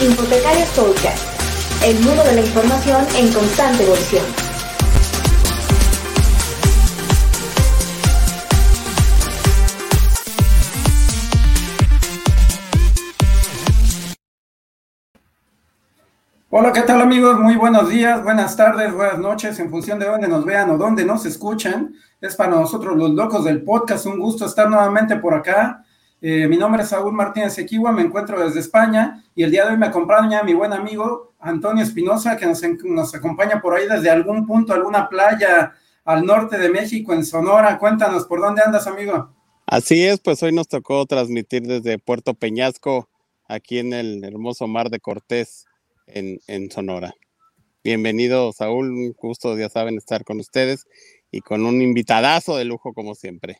Infotecarios Podcast, el mundo de la información en constante evolución. Hola, ¿qué tal amigos? Muy buenos días, buenas tardes, buenas noches, en función de dónde nos vean o dónde nos escuchan. Es para nosotros los locos del podcast un gusto estar nuevamente por acá. Eh, mi nombre es Saúl Martínez Equiwa, me encuentro desde España y el día de hoy me acompaña mi buen amigo Antonio Espinosa, que nos, nos acompaña por ahí desde algún punto, alguna playa al norte de México, en Sonora. Cuéntanos, ¿por dónde andas, amigo? Así es, pues hoy nos tocó transmitir desde Puerto Peñasco, aquí en el hermoso mar de Cortés en, Sonora. Bienvenido, Saúl. Un gusto, ya saben, estar con ustedes y con un invitadazo de lujo, como siempre.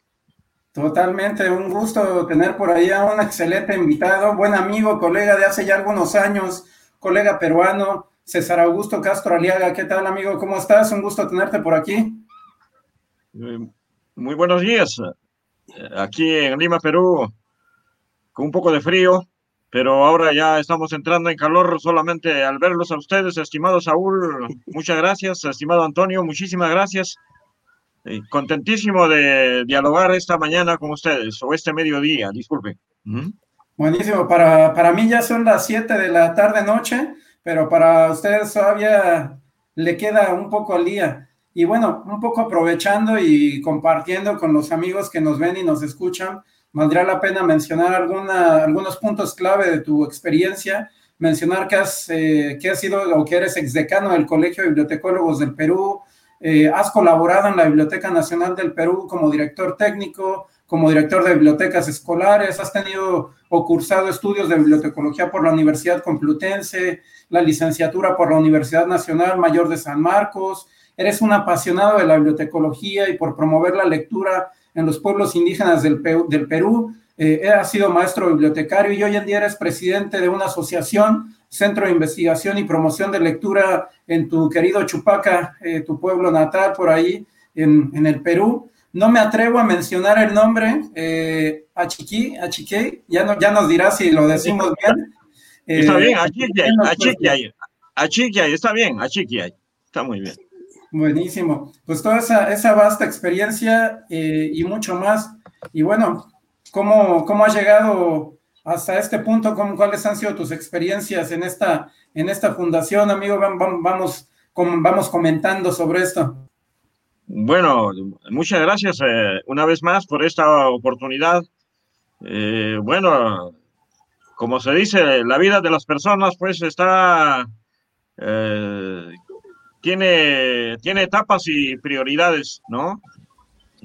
Totalmente, un gusto tener por ahí a un excelente invitado, buen amigo, colega de hace ya algunos años, colega peruano, César Augusto Castro Aliaga. ¿Qué tal, amigo? ¿Cómo estás? Un gusto tenerte por aquí. Eh, muy buenos días. Aquí en Lima, Perú, con un poco de frío, pero ahora ya estamos entrando en calor solamente al verlos a ustedes, estimado Saúl, muchas gracias, estimado Antonio, muchísimas gracias. Contentísimo de dialogar esta mañana con ustedes, o este mediodía, disculpe. Buenísimo, para, para mí ya son las 7 de la tarde noche, pero para ustedes todavía le queda un poco al día. Y bueno, un poco aprovechando y compartiendo con los amigos que nos ven y nos escuchan, valdría la pena mencionar alguna, algunos puntos clave de tu experiencia, mencionar que has, eh, que has sido o que eres exdecano del Colegio de Bibliotecólogos del Perú, eh, has colaborado en la Biblioteca Nacional del Perú como director técnico, como director de bibliotecas escolares, has tenido o cursado estudios de bibliotecología por la Universidad Complutense, la licenciatura por la Universidad Nacional Mayor de San Marcos, eres un apasionado de la bibliotecología y por promover la lectura en los pueblos indígenas del, Perú. Eh, ha sido maestro bibliotecario y hoy en día eres presidente de una asociación, Centro de Investigación y Promoción de Lectura en tu querido Chupaca, eh, tu pueblo natal, por ahí en, el Perú. No me atrevo a mencionar el nombre, eh, Achiqui, Achique, ya, no, ya nos dirás si lo decimos bien. está bien, Achiqui, Achiqui, está bien, Achiqui, está muy bien. Buenísimo. Pues toda esa, esa vasta experiencia eh, y mucho más. Y bueno, ¿cómo, ¿cómo has llegado hasta este punto? ¿Cómo, ¿Cuáles han sido tus experiencias en esta, en esta fundación, amigo? Vamos, vamos comentando sobre esto. Bueno, muchas gracias eh, una vez más por esta oportunidad. Eh, bueno, como se dice, la vida de las personas pues está tiene, tiene etapas y prioridades, ¿no?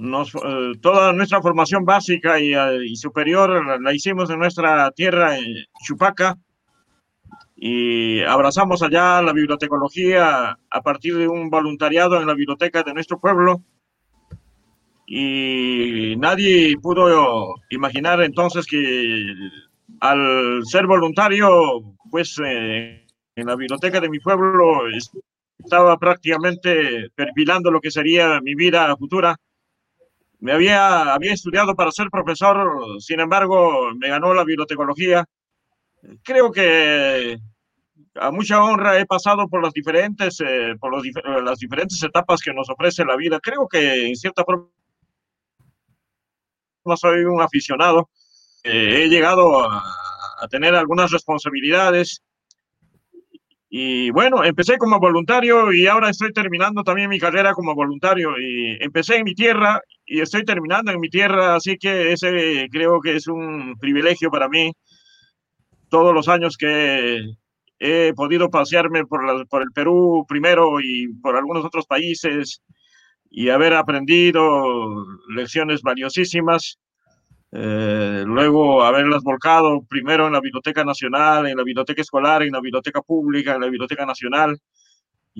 Eh, toda nuestra formación básica y, eh, superior la, hicimos en nuestra tierra, en Chupaca, y abrazamos allá la bibliotecología a partir de un voluntariado en la biblioteca de nuestro pueblo. Y nadie pudo imaginar entonces que al ser voluntario, pues eh, en la biblioteca de mi pueblo estaba prácticamente perfilando lo que sería mi vida futura. Me había, había estudiado para ser profesor, sin embargo, me ganó la bibliotecología. Creo que a mucha honra he pasado por las diferentes, eh, por los, las diferentes etapas que nos ofrece la vida. Creo que en cierta forma soy un aficionado. Eh, he llegado a, a, tener algunas responsabilidades y bueno, empecé como voluntario y ahora estoy terminando también mi carrera como voluntario. Y empecé en mi tierra y estoy terminando en mi tierra, así que ese creo que es un privilegio para mí. Todos los años que he podido pasearme por, por el Perú primero y por algunos otros países y haber aprendido lecciones valiosísimas eh, luego haberlas volcado primero en la Biblioteca Nacional, en la Biblioteca Escolar, en la Biblioteca Pública, en la Biblioteca Nacional.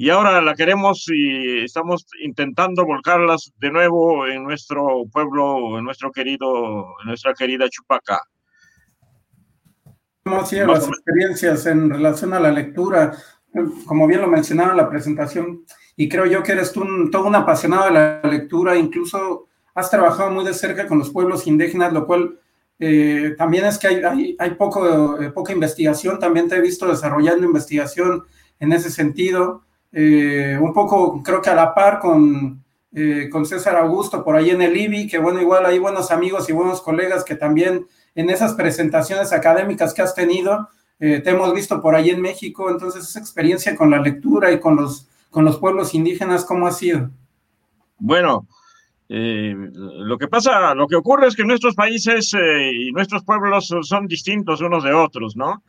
Y ahora la queremos y estamos intentando volcarlas de nuevo en nuestro pueblo, en nuestro querido, en nuestra querida Chupaca. ¿Cómo han las experiencias en relación a la lectura? Como bien lo mencionaba en la presentación, y creo yo que eres tú todo un apasionado de la lectura, incluso has trabajado muy de cerca con los pueblos indígenas, lo cual Eh, también es que hay, hay, poco, eh, poca investigación, también te he visto desarrollando investigación en ese sentido, eh, un poco creo que a la par con, con César Augusto por ahí en el IBI, que bueno, igual hay buenos amigos y buenos colegas que también en esas presentaciones académicas que has tenido, te hemos visto por ahí en México, entonces esa experiencia con la lectura y con los, con los pueblos indígenas, ¿cómo ha sido? Bueno, eh, lo que pasa, lo que ocurre es que nuestros países eh, y nuestros pueblos son distintos unos de otros, ¿no?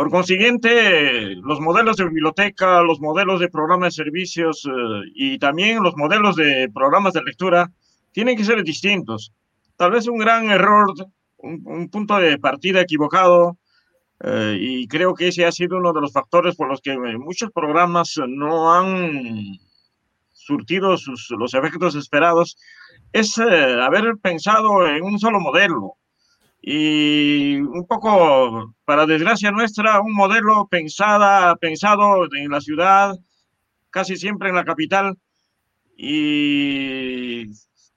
Por consiguiente, los modelos de biblioteca, los modelos de programa de servicios eh, y también los modelos de programas de lectura tienen que ser distintos. Tal vez un gran error, un, un punto de partida equivocado, y creo que ese ha sido uno de los factores por los que muchos programas no han surtido sus, los efectos esperados, es eh, haber pensado en un solo modelo. Y un poco, para desgracia nuestra, un modelo pensada, pensado en la ciudad, casi siempre en la capital, y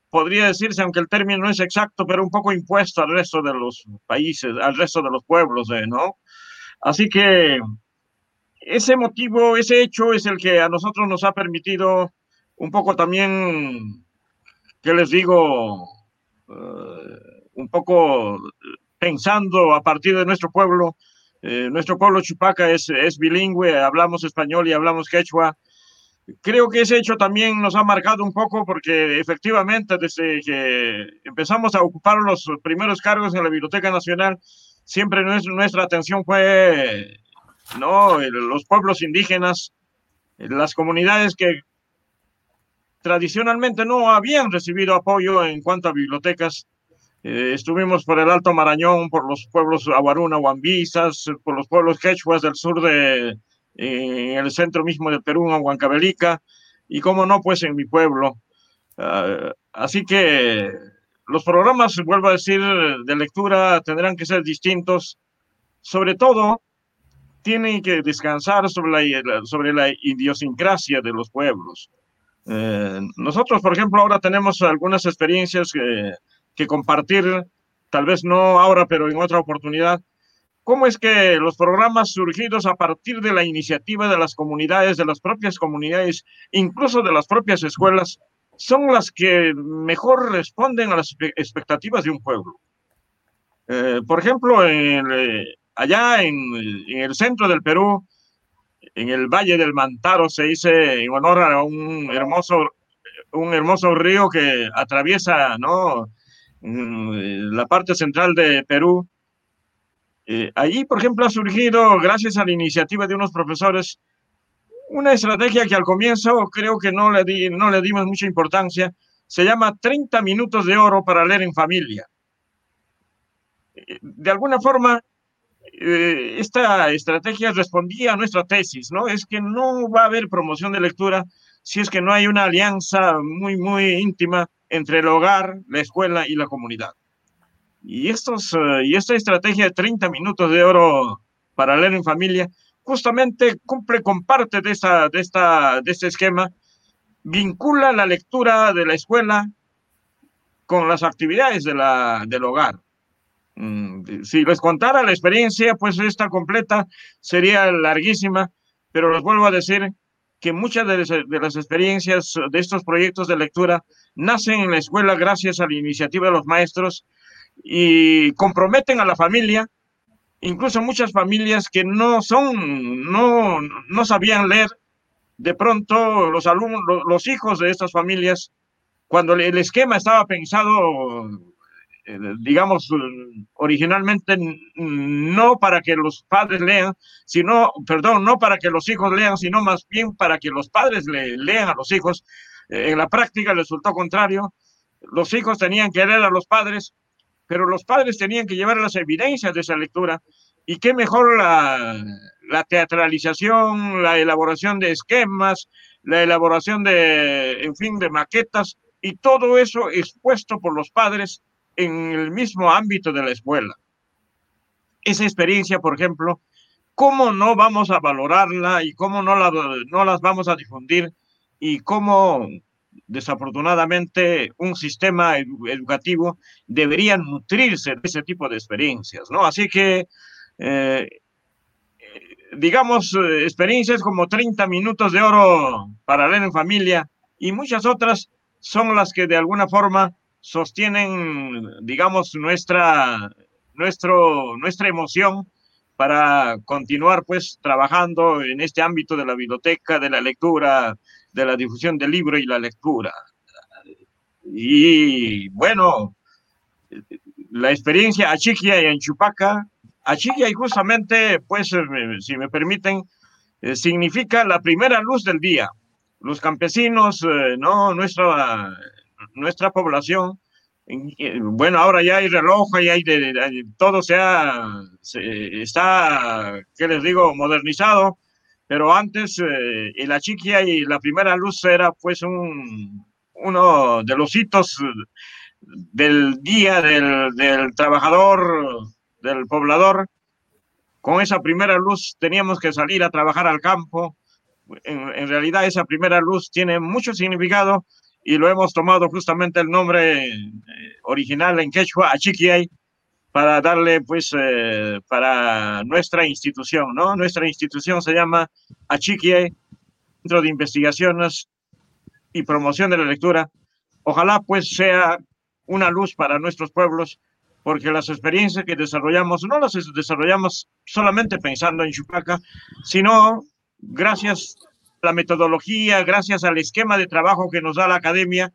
podría decirse, aunque el término no es exacto, pero un poco impuesto al resto de los países, al resto de los pueblos, eh, ¿no? Así que ese motivo, ese hecho es el que a nosotros nos ha permitido un poco también, ¿qué les digo? Eh, un poco pensando a partir de nuestro pueblo. Eh, nuestro pueblo Chupaca es, es bilingüe, hablamos español y hablamos quechua. Creo que ese hecho también nos ha marcado un poco porque efectivamente desde que empezamos a ocupar los primeros cargos en la Biblioteca Nacional, siempre nuestra, atención fue ¿no? los pueblos indígenas, las comunidades que tradicionalmente no habían recibido apoyo en cuanto a bibliotecas. Eh, estuvimos por el Alto Marañón, por los pueblos Aguaruna, Huambizas, por los pueblos quechuas del sur de, en el centro mismo del Perú, en Huancavelica, y cómo no, pues en mi pueblo. Uh, así que los programas, vuelvo a decir, de lectura tendrán que ser distintos. Sobre todo, tienen que descansar sobre la, sobre la idiosincrasia de los pueblos. Eh, nosotros, por ejemplo, ahora tenemos algunas experiencias que, que compartir, tal vez no ahora, pero en otra oportunidad. ¿Cómo es que los programas surgidos a partir de la iniciativa de las comunidades, de las propias comunidades, incluso de las propias escuelas, son las que mejor responden a las expectativas de un pueblo? Eh, por ejemplo, en, eh, allá en, en, el centro del Perú, en el Valle del Mantaro se dice en honor a un hermoso, un hermoso río que atraviesa ¿no? Mm, la parte central de Perú. Eh, allí, por ejemplo, ha surgido, gracias a la iniciativa de unos profesores, una estrategia que al comienzo creo que no le, di, no le dimos mucha importancia. Se llama 30 minutos de oro para leer en familia. Eh, de alguna forma, eh, esta estrategia respondía a nuestra tesis, ¿no? Es que no va a haber promoción de lectura si es que no hay una alianza muy, muy íntima entre el hogar, la escuela y la comunidad. Y, estos, uh, y esta estrategia de 30 minutos de oro para leer en familia justamente cumple con parte de, esta, de, esta, de este esquema, vincula la lectura de la escuela con las actividades de la, del hogar. Mm, si les contara la experiencia, pues esta completa sería larguísima, pero les vuelvo a decir que muchas de, las experiencias de estos proyectos de lectura nacen en la escuela gracias a la iniciativa de los maestros y comprometen a la familia, incluso muchas familias que no son, no, no sabían leer, de pronto los alumnos, los hijos de estas familias, cuando el esquema estaba pensado digamos, originalmente no para que los padres lean, sino, perdón, no para que los hijos lean, sino más bien para que los padres le, lean a los hijos. Eh, en la práctica resultó contrario. Los hijos tenían que leer a los padres, pero los padres tenían que llevar las evidencias de esa lectura. Y qué mejor la, la teatralización, la elaboración de esquemas, la elaboración de, en fin, de maquetas, y todo eso expuesto por los padres en el mismo ámbito de la escuela. Esa experiencia, por ejemplo, ¿cómo no vamos a valorarla y cómo no, la, no las vamos a difundir y cómo desafortunadamente un sistema educativo debería nutrirse de ese tipo de experiencias, ¿no? Así que, eh, digamos, eh, experiencias como 30 minutos de oro para leer en familia y muchas otras son las que de alguna forma sostienen, digamos, nuestra, nuestro, nuestra emoción para continuar pues trabajando en este ámbito de la biblioteca, de la lectura, de la difusión del libro y la lectura. Y bueno, la experiencia a Chiquia y en Chupaca, a Chiquia y justamente, pues, eh, si me permiten, eh, significa la primera luz del día. Los campesinos, eh, no, nuestra, nuestra población, bueno, ahora ya hay reloj, y hay todo se, está, ¿qué les digo?, modernizado, pero antes eh, la chiquia y la primera luz era pues un, uno de los hitos del día del, del trabajador, del poblador. Con esa primera luz teníamos que salir a trabajar al campo. En realidad esa primera luz tiene mucho significado y lo hemos tomado justamente el nombre eh, original en quechua, Achiquiay, para darle pues eh, para nuestra institución, ¿no? Nuestra institución se llama Achiquiay, Centro de Investigaciones y Promoción de la Lectura. Ojalá pues sea una luz para nuestros pueblos, porque las experiencias que desarrollamos no las desarrollamos solamente pensando en Chupaca, sino gracias la metodología, gracias al esquema de trabajo que nos da la academia,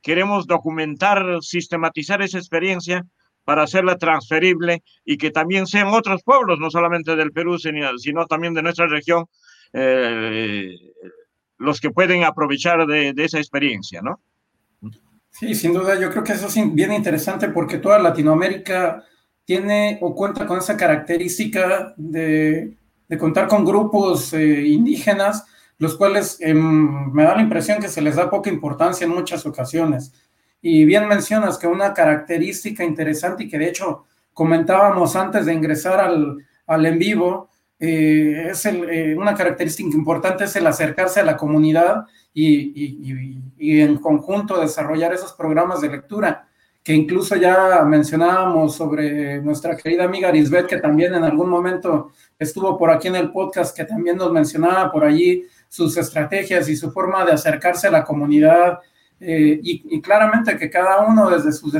queremos documentar, sistematizar esa experiencia para hacerla transferible y que también sean otros pueblos, no solamente del Perú, sino, también de nuestra región, eh, los que pueden aprovechar de, esa experiencia, ¿no? Sí, sin duda, yo creo que eso es bien interesante porque toda Latinoamérica tiene o cuenta con esa característica de, contar con grupos eh, indígenas los cuales em, me da la impresión que se les da poca importancia en muchas ocasiones. Y bien mencionas que una característica interesante y que de hecho comentábamos antes de ingresar al, al en vivo, eh, es el, eh, una característica importante es el acercarse a la comunidad y, y, y, en conjunto desarrollar esos programas de lectura, que incluso ya mencionábamos sobre nuestra querida amiga Lisbeth, que también en algún momento estuvo por aquí en el podcast, que también nos mencionaba por allí sus estrategias y su forma de acercarse a la comunidad eh, y, claramente que cada uno desde sus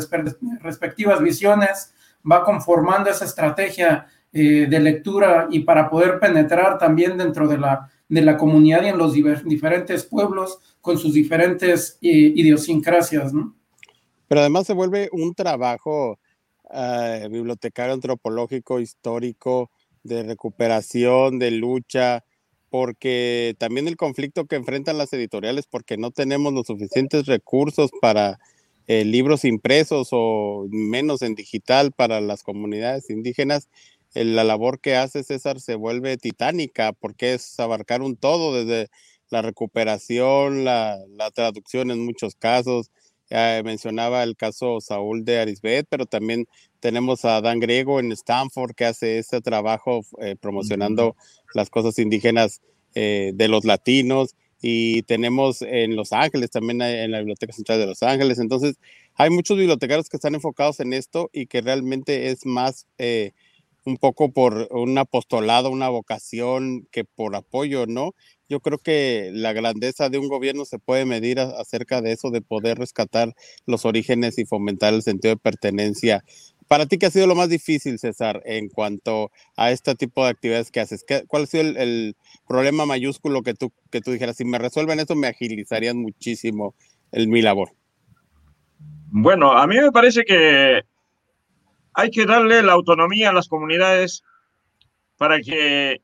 respectivas visiones va conformando esa estrategia eh, de lectura y para poder penetrar también dentro de la, de la comunidad y en los diferentes pueblos con sus diferentes eh, idiosincrasias. Pero además se vuelve un trabajo bibliotecario antropológico, histórico, de recuperación, de lucha, porque también el conflicto que enfrentan las editoriales, porque no tenemos los suficientes recursos para eh, libros impresos o menos en digital para las comunidades indígenas, eh, la labor que hace César se vuelve titánica, porque es abarcar un todo, desde la recuperación, la, traducción en muchos casos. mencionaba el caso Saúl de Arisbet, pero también tenemos a Dan Griego en Stanford que hace ese trabajo eh, promocionando las cosas indígenas eh, de los latinos y tenemos en Los Ángeles también en la Biblioteca Central de Los Ángeles. Entonces, hay muchos bibliotecarios que están enfocados en esto y que realmente es más eh, un poco por un apostolado, una vocación que por apoyo, ¿no? Yo creo que la grandeza de un gobierno se puede medir acerca de eso, de poder rescatar los orígenes y fomentar el sentido de pertenencia para ti, ¿qué ha sido lo más difícil, César, en cuanto a este tipo de actividades que haces? ¿Cuál ha sido el, problema mayúsculo que tú, que tú dijeras? Si me resuelven eso, me agilizarían muchísimo el, mi labor. Bueno, a mí me parece que hay que darle la autonomía a las comunidades para que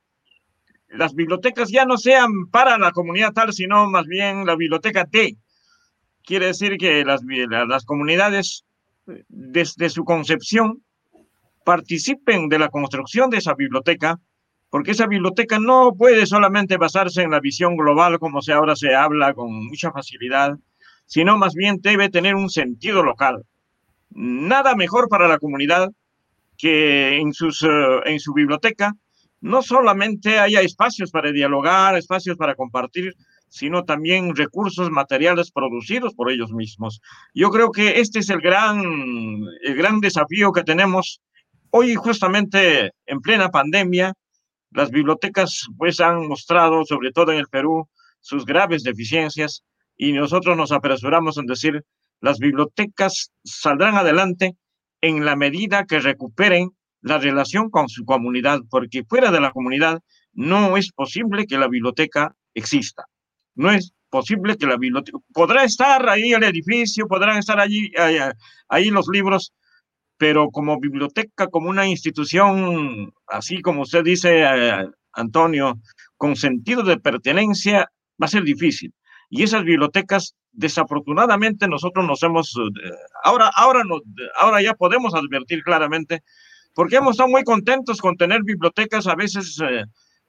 las bibliotecas ya no sean para la comunidad tal, sino más bien la biblioteca T. Quiere decir que las, las comunidades desde su concepción, participen de la construcción de esa biblioteca, porque esa biblioteca no puede solamente basarse en la visión global, como se ahora se habla con mucha facilidad, sino más bien debe tener un sentido local. Nada mejor para la comunidad que en, sus, eh, en su biblioteca no solamente haya espacios para dialogar, espacios para compartir, sino también recursos materiales producidos por ellos mismos. Yo creo que este es el gran, el gran desafío que tenemos hoy justamente en plena pandemia. Las bibliotecas pues han mostrado, sobre todo en el Perú, sus graves deficiencias y nosotros nos apresuramos en decir, las bibliotecas saldrán adelante en la medida que recuperen la relación con su comunidad, porque fuera de la comunidad no es posible que la biblioteca exista. No es posible que la biblioteca, podrá estar ahí el edificio, podrán estar allí, ahí, los libros, pero como biblioteca, como una institución, así como usted dice, eh, Antonio, con sentido de pertenencia, va a ser difícil. Y esas bibliotecas, desafortunadamente, nosotros nos hemos, eh, ahora, ahora, ahora ya podemos advertir claramente, porque hemos estado muy contentos con tener bibliotecas a veces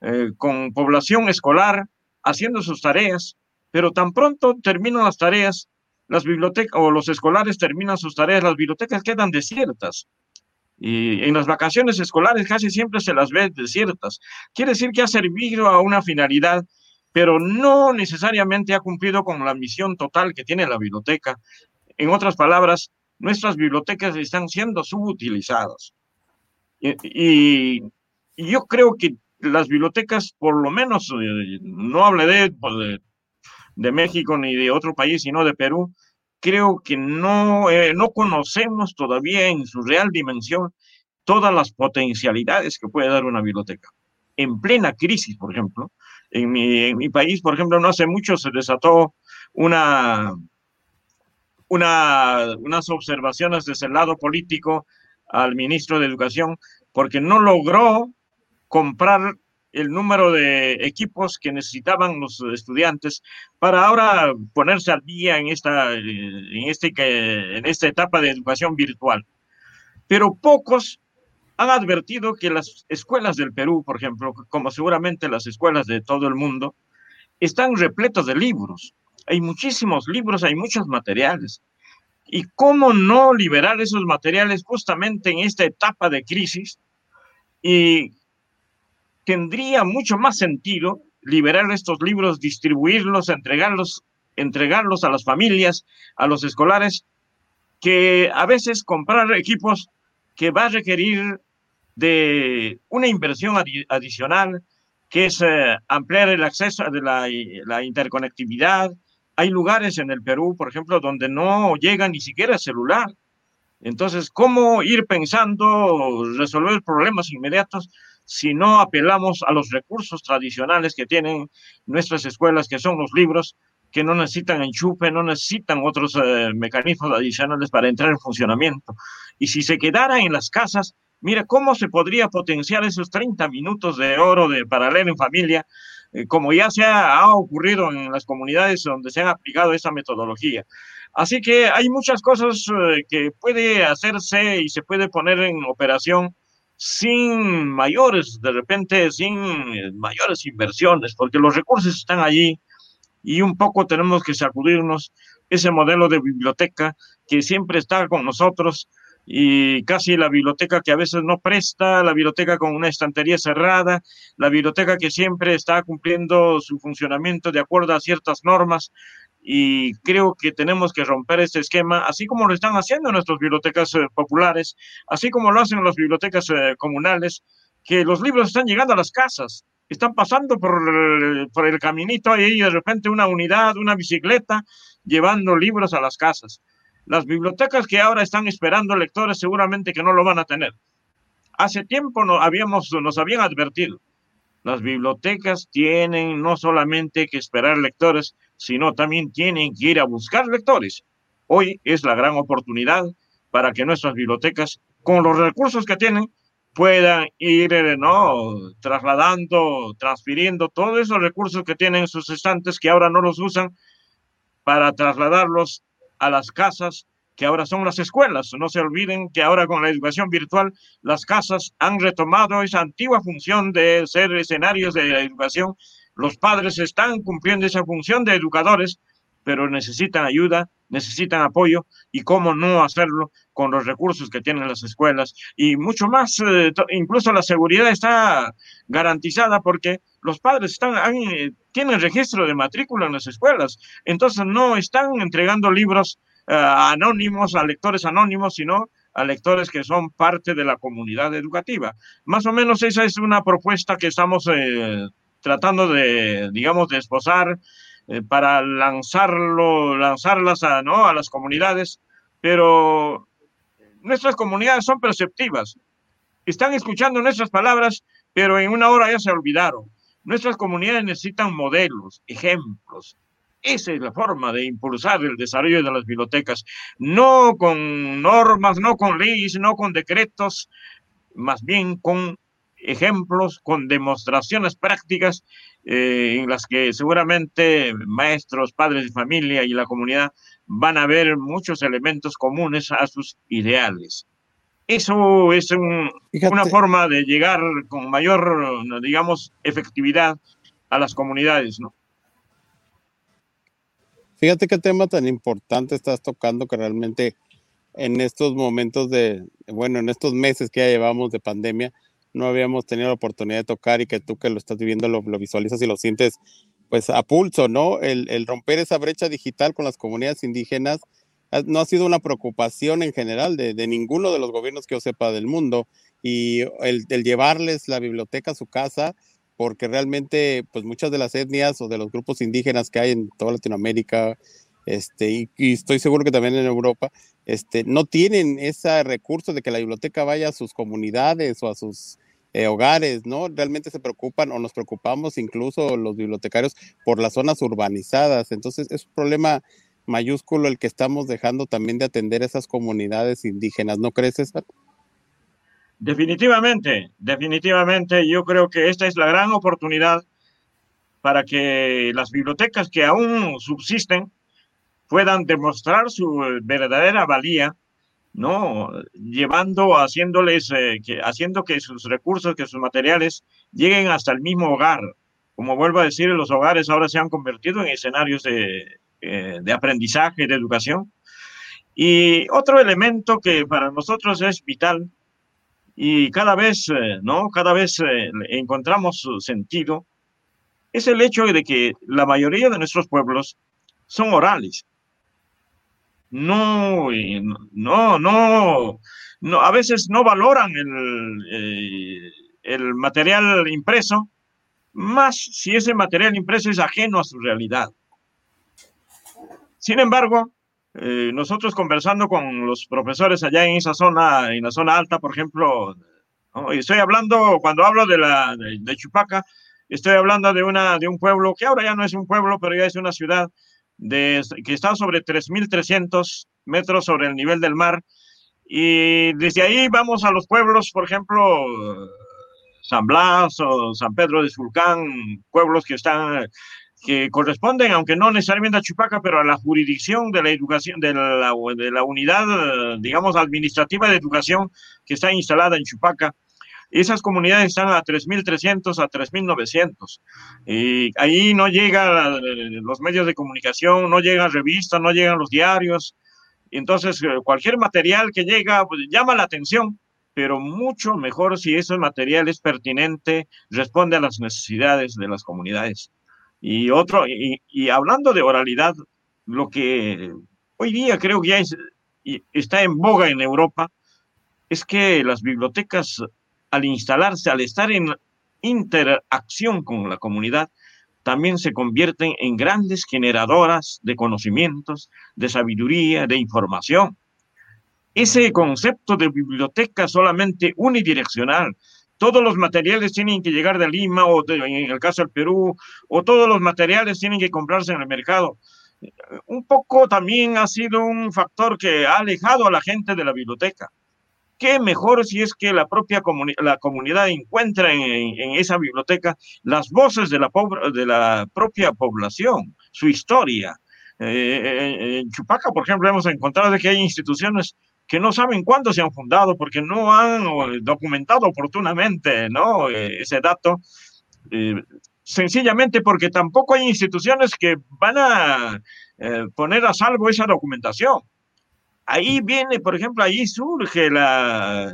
eh, con población escolar haciendo sus tareas, pero tan pronto terminan las tareas, las bibliotecas o los escolares terminan sus tareas, las bibliotecas quedan desiertas. Y en las vacaciones escolares casi siempre se las ve desiertas. Quiere decir que ha servido a una finalidad pero no necesariamente ha cumplido con la misión total que tiene la biblioteca. En otras palabras, nuestras bibliotecas están siendo subutilizadas. Y, yo creo que las bibliotecas, por lo menos, eh, no hablé pues, de, de, México ni de otro país, sino de Perú, creo que no, eh, no conocemos todavía en su real dimensión todas las potencialidades que puede dar una biblioteca. En plena crisis, por ejemplo, en mi, país, por ejemplo, no hace mucho se desató una, una, unas observaciones desde el lado político al ministro de Educación porque no logró comprar el número de equipos que necesitaban los estudiantes para ahora ponerse al día en esta, en este, en esta etapa de educación virtual. Pero pocos han advertido que las escuelas del Perú, por ejemplo, como seguramente las escuelas de todo el mundo, están repletas de libros. Hay muchísimos libros, hay muchos materiales. ¿Y cómo no liberar esos materiales justamente en esta etapa de crisis? Y tendría mucho más sentido liberar estos libros, distribuirlos, entregarlos, entregarlos a las familias, a los escolares, que a veces comprar equipos que va a requerir de una inversión adicional que es eh, ampliar el acceso de la, la, interconectividad. Hay lugares en el Perú, por ejemplo, donde no llega ni siquiera celular. Entonces, ¿cómo ir pensando resolver problemas inmediatos si no apelamos a los recursos tradicionales que tienen nuestras escuelas, que son los libros, que no necesitan enchufe, no necesitan otros eh, mecanismos adicionales para entrar en funcionamiento? Y si se quedara en las casas, Mira cómo se podría potenciar esos 30 minutos de oro de paralelo en familia, eh, como ya se ha, ocurrido en las comunidades donde se ha aplicado esa metodología. Así que hay muchas cosas eh, que puede hacerse y se puede poner en operación sin mayores, de repente, sin eh, mayores inversiones, porque los recursos están allí y un poco tenemos que sacudirnos ese modelo de biblioteca que siempre está con nosotros, y casi la biblioteca que a veces no presta, la biblioteca con una estantería cerrada, la biblioteca que siempre está cumpliendo su funcionamiento de acuerdo a ciertas normas. Y creo que tenemos que romper este esquema, así como lo están haciendo nuestras bibliotecas eh, populares, así como lo hacen las bibliotecas eh, comunales, que los libros están llegando a las casas, están pasando por, eh, por el caminito y de repente una unidad, una bicicleta, llevando libros a las casas. Las bibliotecas que ahora están esperando lectores seguramente que no lo van a tener. Hace tiempo no habíamos, nos habían advertido. Las bibliotecas tienen no solamente que esperar lectores, sino también tienen que ir a buscar lectores. Hoy es la gran oportunidad para que nuestras bibliotecas, con los recursos que tienen, puedan ir ¿no? trasladando, transfiriendo todos esos recursos que tienen en sus estantes que ahora no los usan para trasladarlos a las casas que ahora son las escuelas. No se olviden que ahora con la educación virtual las casas han retomado esa antigua función de ser escenarios de la educación. Los padres están cumpliendo esa función de educadores, pero necesitan ayuda, necesitan apoyo y cómo no hacerlo con los recursos que tienen las escuelas y mucho más, eh, incluso la seguridad está garantizada porque los padres eh, tienen registro de matrícula en las escuelas, entonces no están entregando libros eh, anónimos a lectores anónimos, sino a lectores que son parte de la comunidad educativa. Más o menos esa es una propuesta que estamos tratando de, digamos, de esposar para lanzarlo, lanzarlas a, ¿no? a las comunidades, pero nuestras comunidades son perceptivas. Están escuchando nuestras palabras, pero en una hora ya se olvidaron. Nuestras comunidades necesitan modelos, ejemplos. Esa es la forma de impulsar el desarrollo de las bibliotecas, no con normas, no con leyes, no con decretos, más bien con ejemplos, con demostraciones prácticas eh, en las que seguramente maestros, padres de familia y la comunidad van a ver muchos elementos comunes a sus ideales. Eso es una forma de llegar con mayor, digamos, efectividad a las comunidades, ¿no? Fíjate qué tema tan importante estás tocando que realmente en estos momentos de, bueno, en estos meses que ya llevamos de pandemia, no habíamos tenido la oportunidad de tocar y que tú que lo estás viviendo lo, visualizas y lo sientes pues a pulso, ¿no? El, el romper esa brecha digital con las comunidades indígenas no ha sido una preocupación en general de, ninguno de los gobiernos que yo sepa del mundo y el, llevarles la biblioteca a su casa porque realmente pues muchas de las etnias o de los grupos indígenas que hay en toda Latinoamérica este, y, estoy seguro que también en Europa, este, no tienen ese recurso de que la biblioteca vaya a sus comunidades o a sus eh, hogares, ¿no? Realmente se preocupan o nos preocupamos incluso los bibliotecarios por las zonas urbanizadas. Entonces es un problema mayúsculo el que estamos dejando también de atender esas comunidades indígenas, ¿no crees, César? Definitivamente, definitivamente, yo creo que esta es la gran oportunidad para que las bibliotecas que aún subsisten puedan demostrar su verdadera valía, ¿no? Llevando, haciéndoles, eh, haciendo que sus recursos, que sus materiales lleguen hasta el mismo hogar. Como vuelvo a decir, los hogares ahora se han convertido en escenarios de, eh, de aprendizaje, de educación. Y otro elemento que para nosotros es vital y cada vez, eh, ¿no? Cada vez encontramos sentido, es el hecho de que la mayoría de nuestros pueblos son orales. No, no, no, no a veces no valoran el, el material impreso, más si ese material impreso es ajeno a su realidad. Sin embargo, eh, nosotros conversando con los profesores allá en esa zona, en la zona alta, por ejemplo, estoy hablando, cuando hablo de, la, de, Chupaca, estoy hablando de, una, de un pueblo que ahora ya no es un pueblo, pero ya es una ciudad de, que está sobre 3.300 metros sobre el nivel del mar. Y desde ahí vamos a los pueblos, por ejemplo, San Blas o San Pedro de Sulcán, pueblos que están que corresponden, aunque no necesariamente a Chupaca, pero a la jurisdicción de la educación, de la, de la unidad, digamos, administrativa de educación que está instalada en Chupaca. Esas comunidades están a 3.300 a 3.900. Y ahí no llegan los medios de comunicación, no llegan revistas, no llegan los diarios. Entonces, eh, cualquier material que llega pues, llama la atención, pero mucho mejor si ese material es pertinente, responde a las necesidades de las comunidades. Y otro, y, hablando de oralidad, lo que hoy día creo que ya está en boga en Europa es que las bibliotecas, al instalarse, al estar en interacción con la comunidad, también se convierten en grandes generadoras de conocimientos, de sabiduría, de información. Ese concepto de biblioteca solamente unidireccional, todos los materiales tienen que llegar de Lima o en el caso del Perú, o todos los materiales tienen que comprarse en el mercado. Un poco también ha sido un factor que ha alejado a la gente de la biblioteca. ¿Qué mejor si es que la propia la comunidad encuentra en, esa biblioteca las voces de la, propia población, su historia? Eh, en Chupaca, por ejemplo, hemos encontrado que hay instituciones que no saben cuándo se han fundado porque no han eh, documentado oportunamente ¿no? Eh, ese dato, eh, sencillamente porque tampoco hay instituciones que van a poner a salvo esa documentación. Ahí viene, por ejemplo, ahí surge la,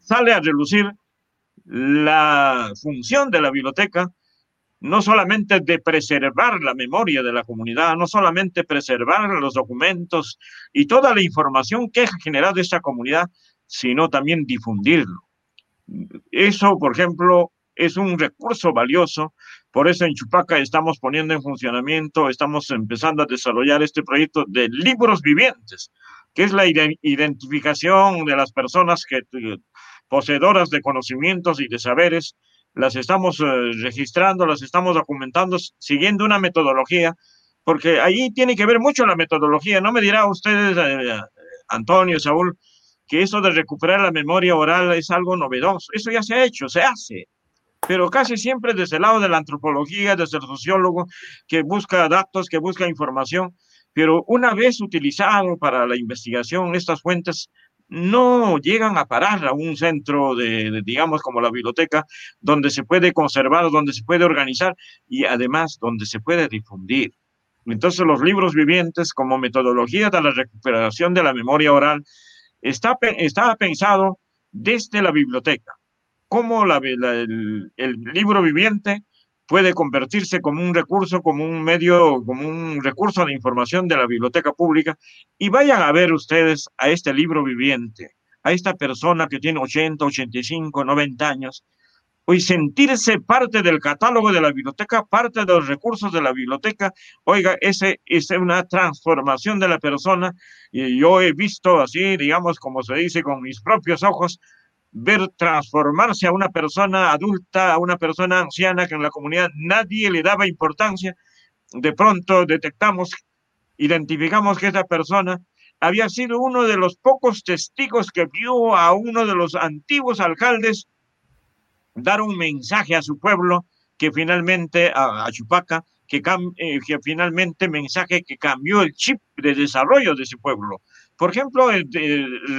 sale a relucir la función de la biblioteca no solamente de preservar la memoria de la comunidad, no solamente preservar los documentos y toda la información que ha generado esta comunidad, sino también difundirlo. Eso, por ejemplo, es un recurso valioso. Por eso en Chupaca estamos poniendo en funcionamiento, estamos empezando a desarrollar este proyecto de libros vivientes, que es la identificación de las personas que, poseedoras de conocimientos y de saberes las estamos eh, registrando, las estamos documentando siguiendo una metodología, porque ahí tiene que ver mucho la metodología. No me dirá ustedes, eh, Antonio, Saúl, que eso de recuperar la memoria oral es algo novedoso. Eso ya se ha hecho, se hace, pero casi siempre desde el lado de la antropología, desde el sociólogo, que busca datos, que busca información. Pero una vez utilizado para la investigación, estas fuentes no llegan a parar a un centro de, digamos, como la biblioteca, donde se puede conservar, donde se puede organizar y además donde se puede difundir. Entonces, los libros vivientes como metodología de la recuperación de la memoria oral está, está pensado desde la biblioteca, como la, el, el libro viviente puede convertirse como un recurso, como un medio, como un recurso de información de la biblioteca pública. Y vayan a ver ustedes a este libro viviente, a esta persona que tiene 80, 85, 90 años, y sentirse parte del catálogo de la biblioteca, parte de los recursos de la biblioteca. Oiga, ese es una transformación de la persona. Y yo he visto así, digamos, como se dice, con mis propios ojos, ver transformarse a una persona adulta, a una persona anciana que en la comunidad nadie le daba importancia. De pronto detectamos, identificamos que esa persona había sido uno de los pocos testigos que vio a uno de los antiguos alcaldes dar un mensaje a su pueblo que finalmente, a, Chupaca, que, eh, que finalmente mensaje que cambió el chip de desarrollo de ese pueblo. Por ejemplo,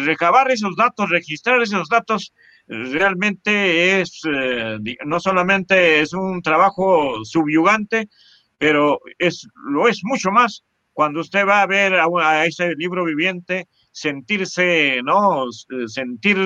recabar esos datos, registrar esos datos, realmente es, eh, no solamente es un trabajo subyugante, pero es, lo es mucho más cuando usted va a ver a, ese libro viviente, sentirse, ¿no? Sentir,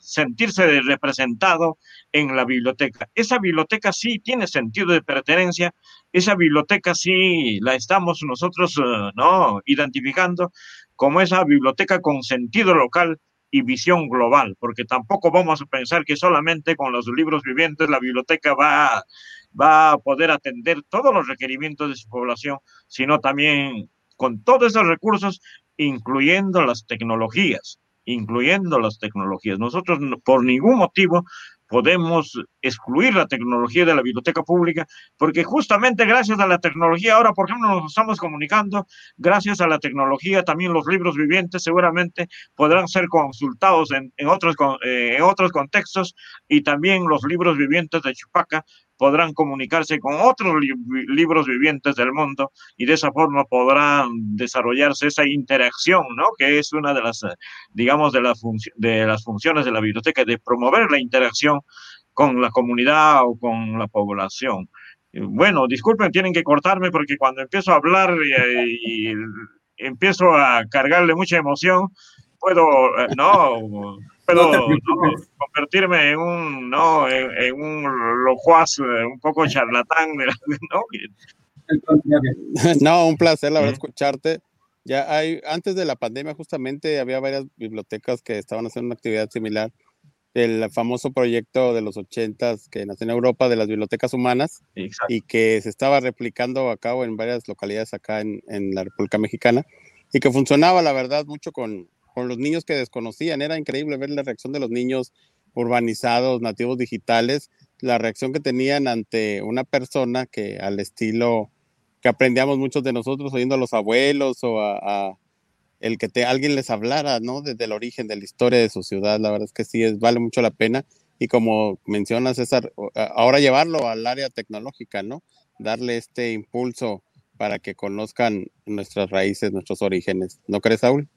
sentirse representado en la biblioteca. Esa biblioteca sí tiene sentido de pertenencia, esa biblioteca sí la estamos nosotros, eh, ¿no? Identificando como esa biblioteca con sentido local y visión global, porque tampoco vamos a pensar que solamente con los libros vivientes la biblioteca va, va a poder atender todos los requerimientos de su población, sino también con todos esos recursos, incluyendo las tecnologías, incluyendo las tecnologías. Nosotros por ningún motivo podemos excluir la tecnología de la biblioteca pública, porque justamente gracias a la tecnología, ahora por ejemplo nos estamos comunicando, gracias a la tecnología también los libros vivientes seguramente podrán ser consultados en, otros, eh, en otros contextos y también los libros vivientes de Chupaca podrán comunicarse con otros libros vivientes del mundo y de esa forma podrán desarrollarse esa interacción, ¿no? Que es una de las, digamos, de, las de las funciones de la biblioteca, de promover la interacción con la comunidad o con la población. Bueno, disculpen, tienen que cortarme porque cuando empiezo a hablar y, y empiezo a cargarle mucha emoción, puedo, eh, no, puedo convertirme en un, no, en, un locuaz, eh, un poco charlatán, ¿no? no, un placer, la verdad, escucharte. Ya hay, antes de la pandemia, justamente había varias bibliotecas que estaban haciendo una actividad similar. El famoso proyecto de los ochentas que nació en Europa de las bibliotecas humanas y que se estaba replicando a cabo en varias localidades acá en, en la República Mexicana y que funcionaba, la verdad, mucho con, con los niños que desconocían. Era increíble ver la reacción de los niños urbanizados, nativos digitales, la reacción que tenían ante una persona que al estilo que aprendíamos muchos de nosotros oyendo a los abuelos o a, el que te, alguien les hablara, ¿no? Desde el origen de la historia de su ciudad, la verdad es que sí, es, vale mucho la pena. Y como menciona César, ahora llevarlo al área tecnológica, ¿no? Darle este impulso para que conozcan nuestras raíces, nuestros orígenes. ¿No crees, Saúl?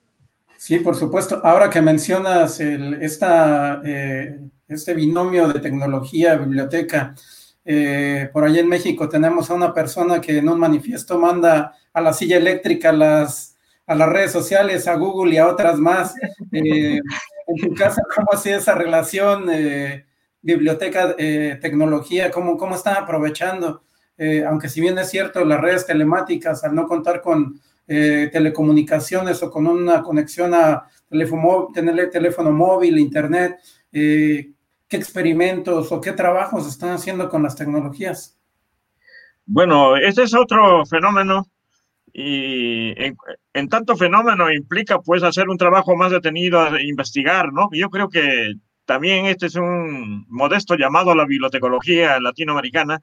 Sí, por supuesto. Ahora que mencionas el, esta, eh, este binomio de tecnología, biblioteca, eh, por ahí en México tenemos a una persona que en un manifiesto manda a la silla eléctrica a las, a las redes sociales, a Google y a otras más. Eh, en tu casa, ¿cómo ha sido esa relación biblioteca eh, tecnología, cómo, cómo están aprovechando, aunque si bien es cierto, las redes telemáticas, al no contar con eh, telecomunicaciones o con una conexión a teléfono, teléfono móvil, internet, qué experimentos o qué trabajos están haciendo con las tecnologías. Bueno, ese es otro fenómeno y en, tanto fenómeno implica pues hacer un trabajo más detenido, investigar, ¿no? Yo creo que también este es un modesto llamado a la bibliotecología latinoamericana.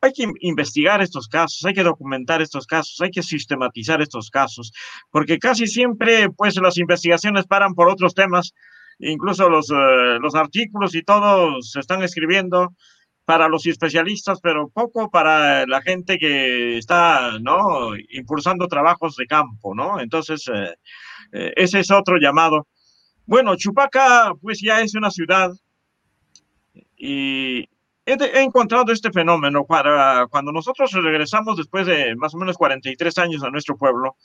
Hay que investigar estos casos, hay que documentar estos casos, hay que sistematizar estos casos, porque casi siempre pues las investigaciones paran por otros temas, incluso los, eh, los artículos y todo se están escribiendo para los especialistas, pero poco para la gente que está, ¿no? Impulsando trabajos de campo, ¿no? Entonces, eh, eh, ese es otro llamado. Bueno, Chupaca, pues ya es una ciudad y he, encontrado este fenómeno para cuando nosotros regresamos después de más o menos 43 años a nuestro pueblo.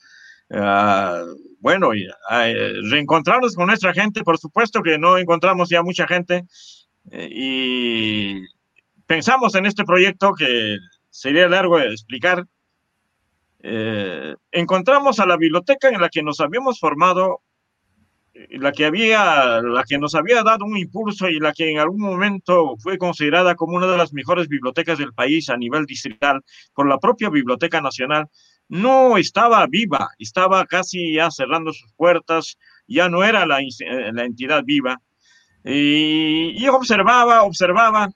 Ah, bueno, y, eh, reencontrarnos con nuestra gente, por supuesto que no encontramos ya mucha gente y pensamos en este proyecto que sería largo de explicar. Eh, encontramos a la biblioteca en la que nos habíamos formado, la que había, la que nos había dado un impulso y la que en algún momento fue considerada como una de las mejores bibliotecas del país a nivel distrital por la propia Biblioteca Nacional, no estaba viva, estaba casi ya cerrando sus puertas, ya no era la, la entidad viva. Y, y observaba, observaba,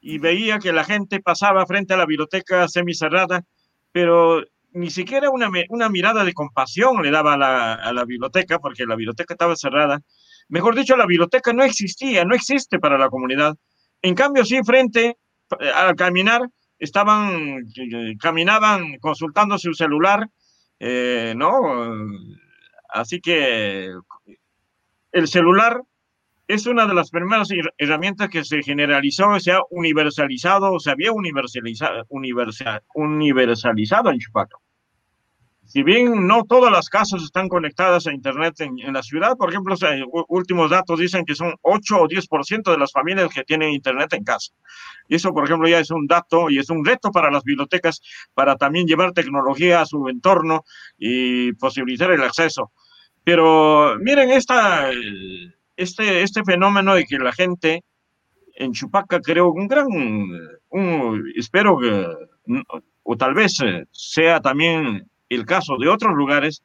y veía que la gente pasaba frente a la biblioteca semicerrada, pero ni siquiera una, una mirada de compasión le daba a la, a la biblioteca, porque la biblioteca estaba cerrada. Mejor dicho, la biblioteca no existía, no existe para la comunidad. En cambio, sí, frente eh, al caminar, estaban, eh, caminaban consultando su celular, eh, ¿no? Así que el celular es una de las primeras herramientas que se generalizó, se ha universalizado, se había universalizado, universalizado en Chupaca. Si bien no todas las casas están conectadas a Internet en, la ciudad, por ejemplo, últimos datos dicen que son 8 o 10% de las familias que tienen Internet en casa. Y eso, por ejemplo, ya es un dato y es un reto para las bibliotecas para también llevar tecnología a su entorno y posibilitar el acceso. Pero miren, esta este, este fenómeno de que la gente en Chupaca creo un gran, un, espero que, o tal vez sea también el caso de otros lugares,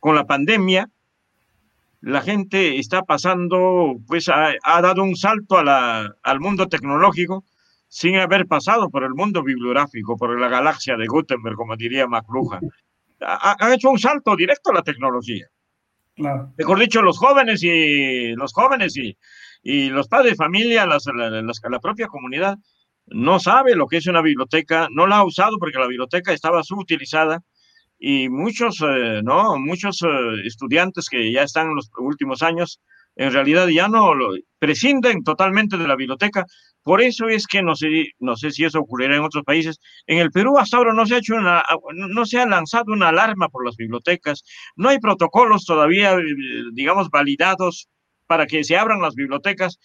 con la pandemia, la gente está pasando, pues ha, dado un salto a la, al mundo tecnológico sin haber pasado por el mundo bibliográfico, por la galaxia de Gutenberg, como diría McLuhan. Ha, ha hecho un salto directo a la tecnología. Mejor dicho, los jóvenes y los jóvenes y, y los padres de familia, las, la, propia comunidad, no sabe lo que es una biblioteca, no la ha usado porque la biblioteca estaba subutilizada y muchos, eh, ¿no? muchos eh, estudiantes que ya están en los últimos años, en realidad ya no lo, prescinden totalmente de la biblioteca por eso es que no sé, no sé si eso ocurrirá en otros países. En el Perú hasta ahora no se ha hecho una, no se ha lanzado una alarma por las bibliotecas. No hay protocolos todavía, digamos, validados para que se abran las bibliotecas.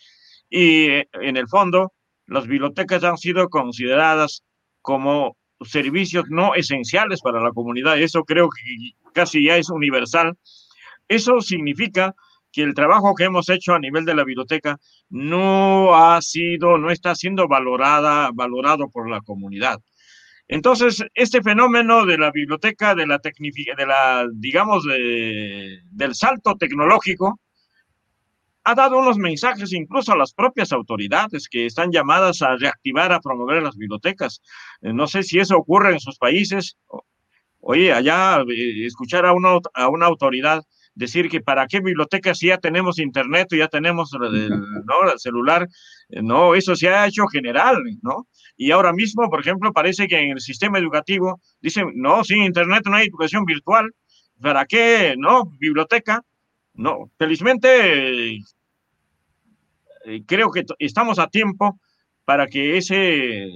Y en el fondo, las bibliotecas han sido consideradas como servicios no esenciales para la comunidad. Eso creo que casi ya es universal. Eso significa que el trabajo que hemos hecho a nivel de la biblioteca no ha sido, no está siendo valorada, valorado por la comunidad. Entonces, este fenómeno de la biblioteca, de la de la, digamos, del salto tecnológico, ha dado unos mensajes incluso a las propias autoridades que están llamadas a reactivar, a promover las bibliotecas. Eh, no sé si eso ocurre en sus países. Oye, allá eh, escuchar a una, a una autoridad decir que para qué biblioteca si ya tenemos internet o ya tenemos el, ¿no? el celular, eh, no, eso se ha hecho general, ¿no? Y ahora mismo, por ejemplo, parece que en el sistema educativo dicen, no, sin internet no hay educación virtual, ¿para qué, no? Biblioteca, no, felizmente creo que estamos a tiempo para que ese,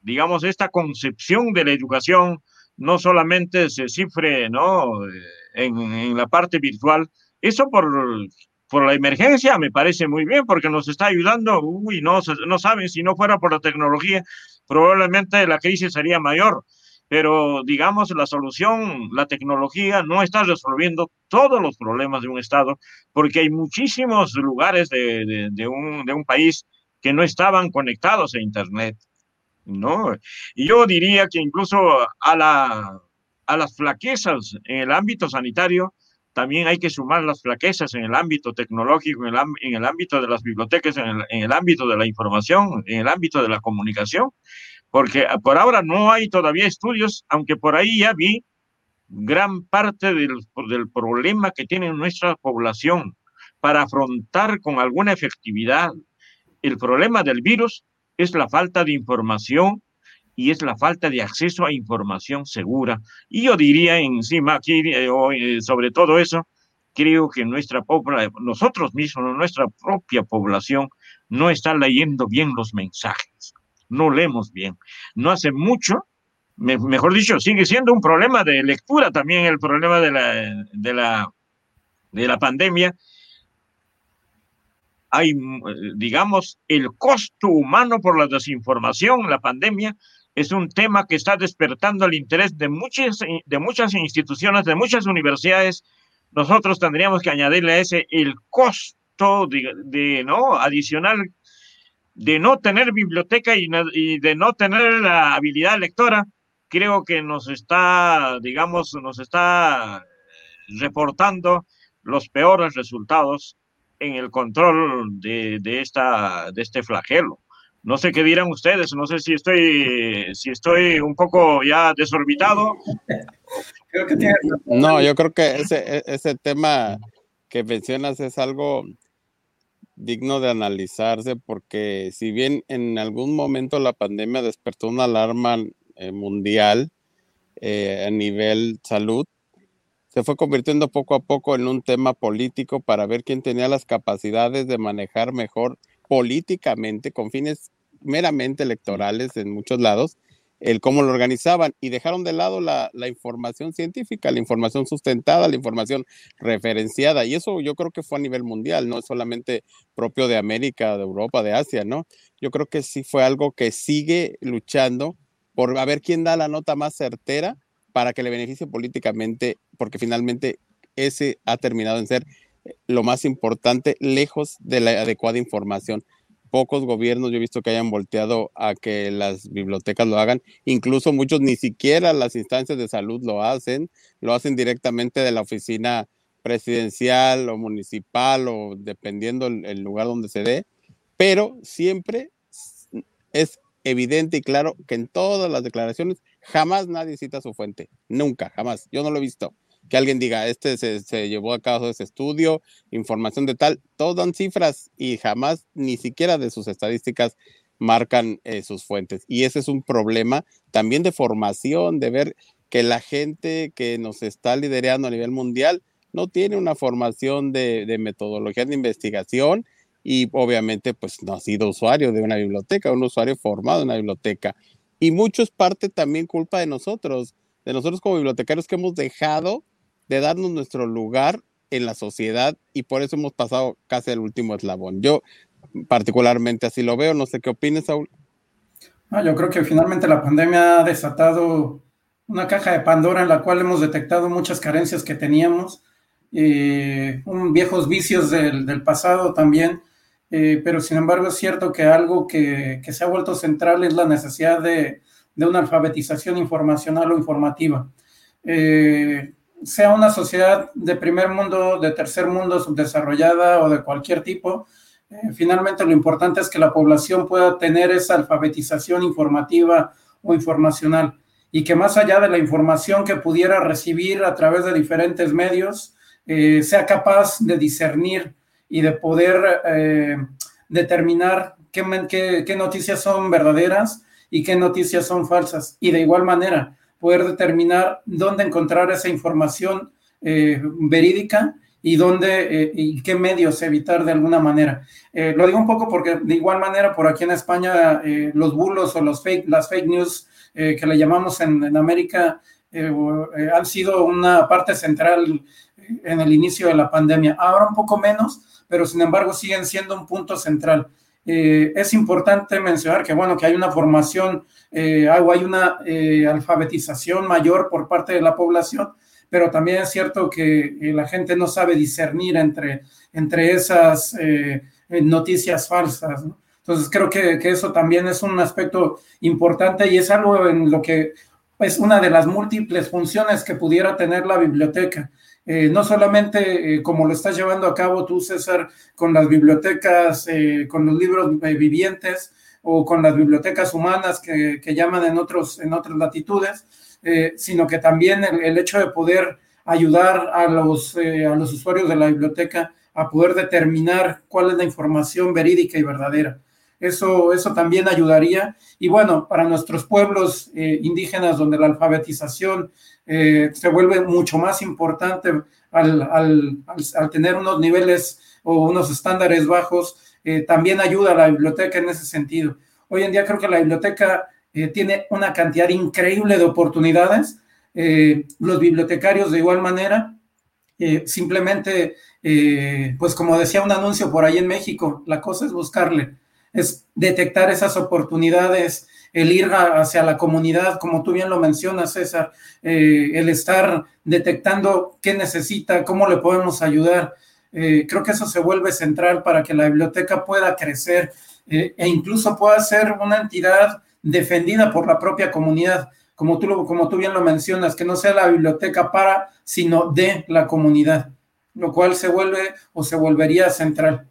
digamos, esta concepción de la educación no solamente se cifre, ¿no? en, la parte virtual. Eso por por la emergencia, me parece muy bien porque nos está ayudando. Uy, no, no saben, si no fuera por la tecnología, probablemente la crisis sería mayor. Pero digamos, la solución, la tecnología no está resolviendo todos los problemas de un Estado, porque hay muchísimos lugares de, de, un, de un país que no estaban conectados a Internet. ¿no? Y yo diría que incluso a, la, a las flaquezas en el ámbito sanitario, también hay que sumar las flaquezas en el ámbito tecnológico, en el, en el ámbito de las bibliotecas, en el, en el, ámbito de la información, en el ámbito de la comunicación, porque por ahora no hay todavía estudios, aunque por ahí ya vi gran parte del, del problema que tiene nuestra población para afrontar con alguna efectividad el problema del virus es la falta de información y es la falta de acceso a información segura. Y yo diría encima aquí, eh, eh, sobre todo eso, creo que nuestra nosotros mismos, nuestra propia población, no está leyendo bien los mensajes, no leemos bien. No hace mucho, mejor dicho, sigue siendo un problema de lectura también el problema de la, de la, de la pandemia, hay, digamos, el costo humano por la desinformación, la pandemia, es un tema que está despertando el interés de muchas, de muchas instituciones, de muchas universidades. Nosotros tendríamos que añadirle a ese el costo de, ¿no? adicional de no tener biblioteca y, y, de no tener la habilidad lectora, creo que nos está, digamos, nos está reportando los peores resultados en el control de, de, esta, de este flagelo. No sé qué dirán ustedes, no sé si estoy, si estoy un poco ya desorbitado. No, yo creo que ese, e, ese tema que mencionas es algo digno de analizarse porque si bien en algún momento la pandemia despertó una alarma eh, mundial eh, a nivel salud, se fue convirtiendo poco a poco en un tema político para ver quién tenía las capacidades de manejar mejor políticamente, con fines meramente electorales en muchos lados, el cómo lo organizaban y dejaron de lado la, información científica, la información sustentada, la información referenciada. Y eso yo creo que fue a nivel mundial, no solamente propio de América, de Europa, de Asia, ¿no? Yo creo que sí fue algo que sigue luchando por a ver quién da la nota más certera para que le beneficie políticamente, porque finalmente ese ha terminado en ser lo más importante, lejos de la adecuada información. Pocos gobiernos yo he visto que hayan volteado a que las bibliotecas lo hagan, incluso muchos ni siquiera las instancias de salud lo hacen, lo hacen directamente de la oficina presidencial o municipal o dependiendo el, lugar donde se dé, pero siempre es evidente y claro que en todas las declaraciones jamás nadie cita su fuente, nunca, jamás, yo no lo he visto. Que alguien diga, este se, llevó a cabo ese estudio, información de tal, todos dan cifras y jamás, ni siquiera de sus estadísticas, marcan eh, sus fuentes. Y ese es un problema también de formación, de ver que la gente que nos está liderando a nivel mundial no tiene una formación de, de metodología de investigación y obviamente pues no ha sido usuario de una biblioteca, un usuario formado en una biblioteca. Y mucho es parte también culpa de nosotros, de nosotros como bibliotecarios que hemos dejado de darnos nuestro lugar en la sociedad y por eso hemos pasado casi el último eslabón. Yo particularmente así lo veo, no sé qué opinas, Saúl. No, yo creo que finalmente la pandemia ha desatado una caja de Pandora en la cual hemos detectado muchas carencias que teníamos, eh, un, viejos vicios del, del pasado también, eh, pero sin embargo es cierto que algo que, que, se ha vuelto central es la necesidad de, de una alfabetización informacional o informativa. Eh, sea una sociedad de primer mundo, de tercer mundo, subdesarrollada o de cualquier tipo, eh, finalmente lo importante es que la población pueda tener esa alfabetización informativa o informacional y que más allá de la información que pudiera recibir a través de diferentes medios, eh, sea capaz de discernir y de poder eh, determinar qué, noticias son verdaderas y qué noticias son falsas. Y de igual manera, poder determinar dónde encontrar esa información eh, verídica y dónde eh, y qué medios evitar de alguna manera. Eh, lo digo un poco porque de igual manera por aquí en España los bulos o fake, las fake news que le llamamos en, en América han sido una parte central en el inicio de la pandemia. Ahora un poco menos, pero sin embargo siguen siendo un punto central. Es importante mencionar que, bueno, que hay una formación eh, hay una eh, alfabetización mayor por parte de la población, pero también es cierto que la gente no sabe discernir entre, entre esas noticias falsas. Entonces creo que, que, eso también es un aspecto importante y es algo en lo que es una de las múltiples funciones que pudiera tener la biblioteca. Eh, no solamente eh, como lo estás llevando a cabo tú, César, con las bibliotecas, eh, con los libros vivientes o con las bibliotecas humanas que, llaman en, otros, en otras latitudes, sino que también el, hecho de poder ayudar a los, a los usuarios de la biblioteca a poder determinar cuál es la información verídica y verdadera. Eso, eso también ayudaría. Y bueno, para nuestros pueblos indígenas donde la alfabetización eh, se vuelve mucho más importante al, tener unos niveles o unos estándares bajos, eh, también ayuda a la biblioteca en ese sentido. Hoy en día creo que la biblioteca eh, tiene una cantidad increíble de oportunidades. los bibliotecarios de igual manera, simplemente, pues como decía un anuncio por ahí en México, la cosa es buscarle, es detectar esas oportunidades, el ir hacia la comunidad, como tú bien lo mencionas, César, eh, el estar detectando qué necesita, cómo le podemos ayudar. Eh, creo que eso se vuelve central para que la biblioteca pueda crecer eh, e incluso pueda ser una entidad defendida por la propia comunidad, como tú, como tú bien lo mencionas, que no sea la biblioteca para, sino de la comunidad, lo cual se vuelve o se volvería central.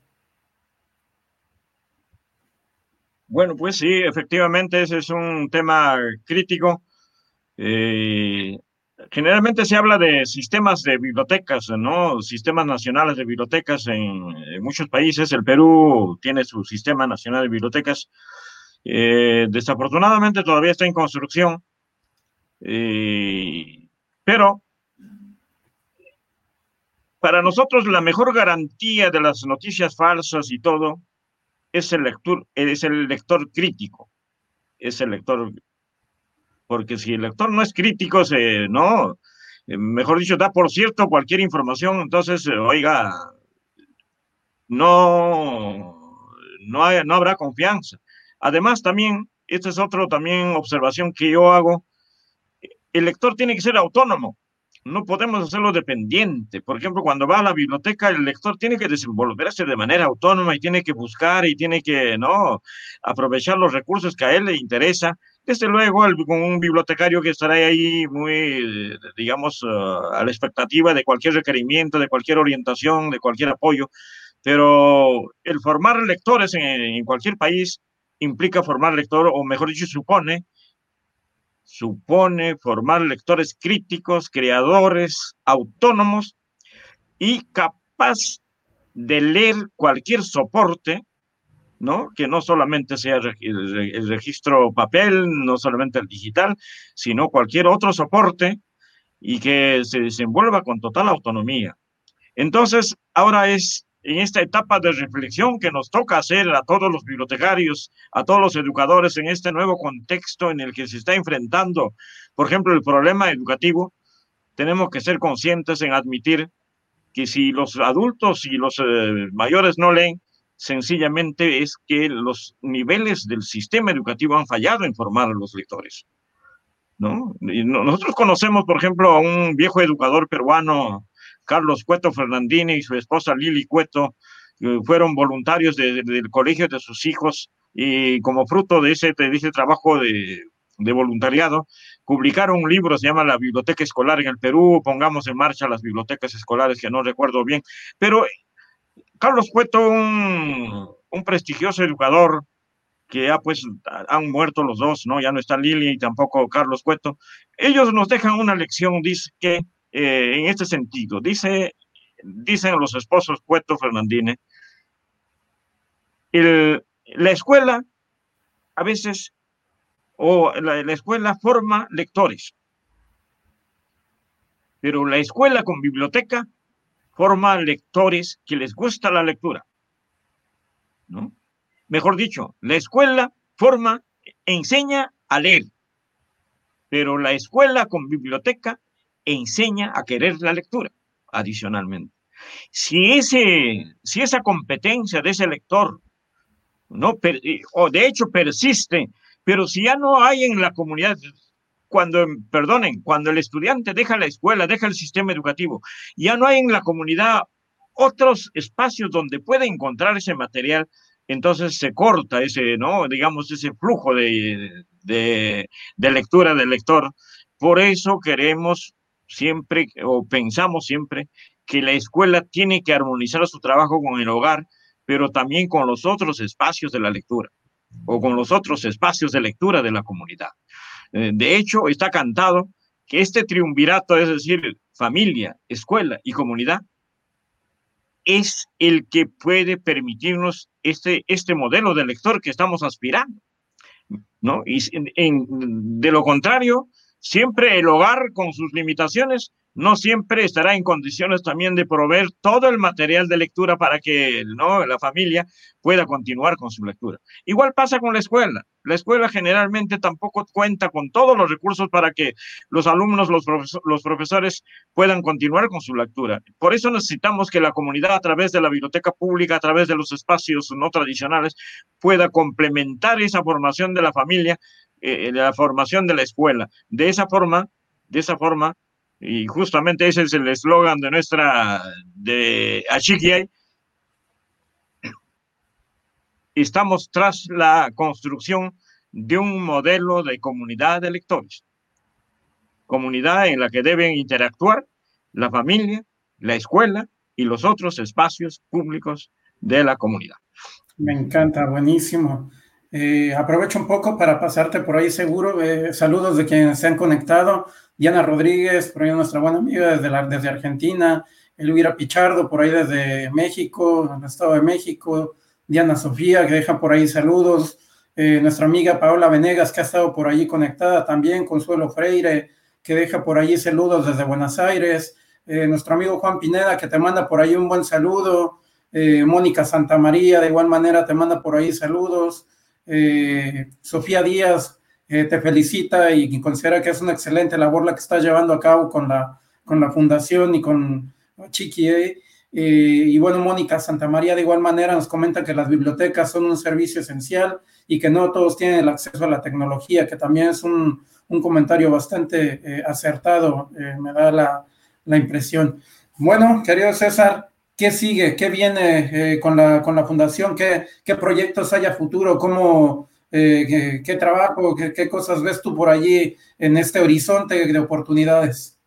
Bueno, pues sí, efectivamente ese es un tema crítico. Eh, generalmente se habla de sistemas de bibliotecas, ¿no? Sistemas nacionales de bibliotecas en, muchos países. El Perú tiene su sistema nacional de bibliotecas. Eh, desafortunadamente todavía está en construcción. Eh, pero para nosotros la mejor garantía de las noticias falsas y todo es el lector, es el lector crítico, es el lector, porque si el lector no es crítico, se, no, eh, mejor dicho, da por cierto cualquier información, entonces, eh, oiga, no, no, no habrá confianza. Además, también, esta es otra también observación que yo hago, el lector tiene que ser autónomo no podemos hacerlo dependiente. Por ejemplo, cuando va a la biblioteca, el lector tiene que desenvolverse de manera autónoma y tiene que buscar y tiene que, ¿no? Aprovechar los recursos que a él le interesa. Desde luego, con un bibliotecario que estará ahí muy, digamos, uh, a la expectativa de cualquier requerimiento, de cualquier orientación, de cualquier apoyo. Pero el formar lectores en, en cualquier país implica formar lector, o mejor dicho, supone supone formar lectores críticos, creadores, autónomos y capaz de leer cualquier soporte, ¿no? Que no solamente sea el registro papel, no solamente el digital, sino cualquier otro soporte y que se desenvuelva con total autonomía. Entonces, ahora es en esta etapa de reflexión que nos toca hacer a todos los bibliotecarios, a todos los educadores en este nuevo contexto en el que se está enfrentando, por ejemplo, el problema educativo, tenemos que ser conscientes en admitir que si los adultos y los eh, mayores no leen, sencillamente es que los niveles del sistema educativo han fallado en formar a los lectores. ¿no? nosotros conocemos, por ejemplo, a un viejo educador peruano, Carlos Cueto Fernandini y su esposa Lili Cueto fueron voluntarios del colegio de sus hijos y como fruto de ese, de ese trabajo de, de voluntariado, publicaron un libro, se llama La Biblioteca Escolar en el Perú, pongamos en marcha las bibliotecas escolares, que no recuerdo bien, pero Carlos Cueto, un, prestigioso educador, que ya pues han muerto los dos, ¿no? Ya no está Lili y tampoco Carlos Cueto. Ellos nos dejan una lección, dice que eh, en este sentido. Dice, dicen los esposos Cueto Fernandine, la escuela a veces, o la, escuela forma lectores, pero la escuela con biblioteca forma lectores que les gusta la lectura. ¿no? Mejor dicho, la escuela forma, enseña a leer, pero la escuela con biblioteca enseña a querer la lectura, adicionalmente. Si, ese, si esa competencia de ese lector, no, o de hecho persiste, pero si ya no hay en la comunidad, cuando, perdonen, cuando el estudiante deja la escuela, deja el sistema educativo, ya no hay en la comunidad otros espacios donde puede encontrar ese material, entonces se corta ese, ¿no? Digamos, ese flujo de, de, de lectura del lector. Por eso queremos siempre, o pensamos siempre, que la escuela tiene que armonizar su trabajo con el hogar, pero también con los otros espacios de la lectura o con los otros espacios de lectura de la comunidad. Eh, de hecho, está cantado que este triunvirato, es decir, familia, escuela y comunidad, es el que puede permitirnos este, este modelo de lector que estamos aspirando. ¿no? Y de lo contrario, siempre el hogar con sus limitaciones no siempre estará en condiciones también de proveer todo el material de lectura para que ¿no? la familia pueda continuar con su lectura. Igual pasa con la escuela. La escuela generalmente tampoco cuenta con todos los recursos para que los alumnos, los, profesores puedan continuar con su lectura. Por eso necesitamos que la comunidad a través de la biblioteca pública, a través de los espacios no tradicionales, pueda complementar esa formación de la familia, eh, la formación de la escuela. De esa forma, de esa forma, y justamente ese es el eslogan de nuestra, de Achiquiay. Estamos tras la construcción de un modelo de comunidad de lectores. Comunidad en la que deben interactuar la familia, la escuela y los otros espacios públicos de la comunidad. Me encanta, buenísimo. Eh, aprovecho un poco para pasarte por ahí seguro. Eh, saludos de quienes se han conectado. Diana Rodríguez, por ahí nuestra buena amiga desde, desde Argentina, Elvira Pichardo, por ahí desde México, el Estado de México, Diana Sofía, que deja por ahí saludos, eh, nuestra amiga Paola Venegas, que ha estado por allí conectada también, Consuelo Freire, que deja por allí saludos desde Buenos Aires, nuestro amigo Juan Pineda, que te manda por ahí un buen saludo, Mónica Santamaría, de igual manera te manda por ahí saludos, Sofía Díaz, te felicita y considera que es una excelente labor la que está llevando a cabo con la, con la fundación y con Chiqui. Eh, y bueno, Mónica Santamaría de igual manera nos comenta que las bibliotecas son un servicio esencial y que no todos tienen el acceso a la tecnología, que también es un, un comentario bastante eh, acertado, eh, me da la, la, impresión. Bueno, querido César, ¿qué sigue? ¿Qué viene con, la, con la fundación? ¿Qué, ¿Qué proyectos hay a futuro? ¿Cómo, eh, ¿qué, trabajo, qué, cosas ves tú por allí en este horizonte de oportunidades?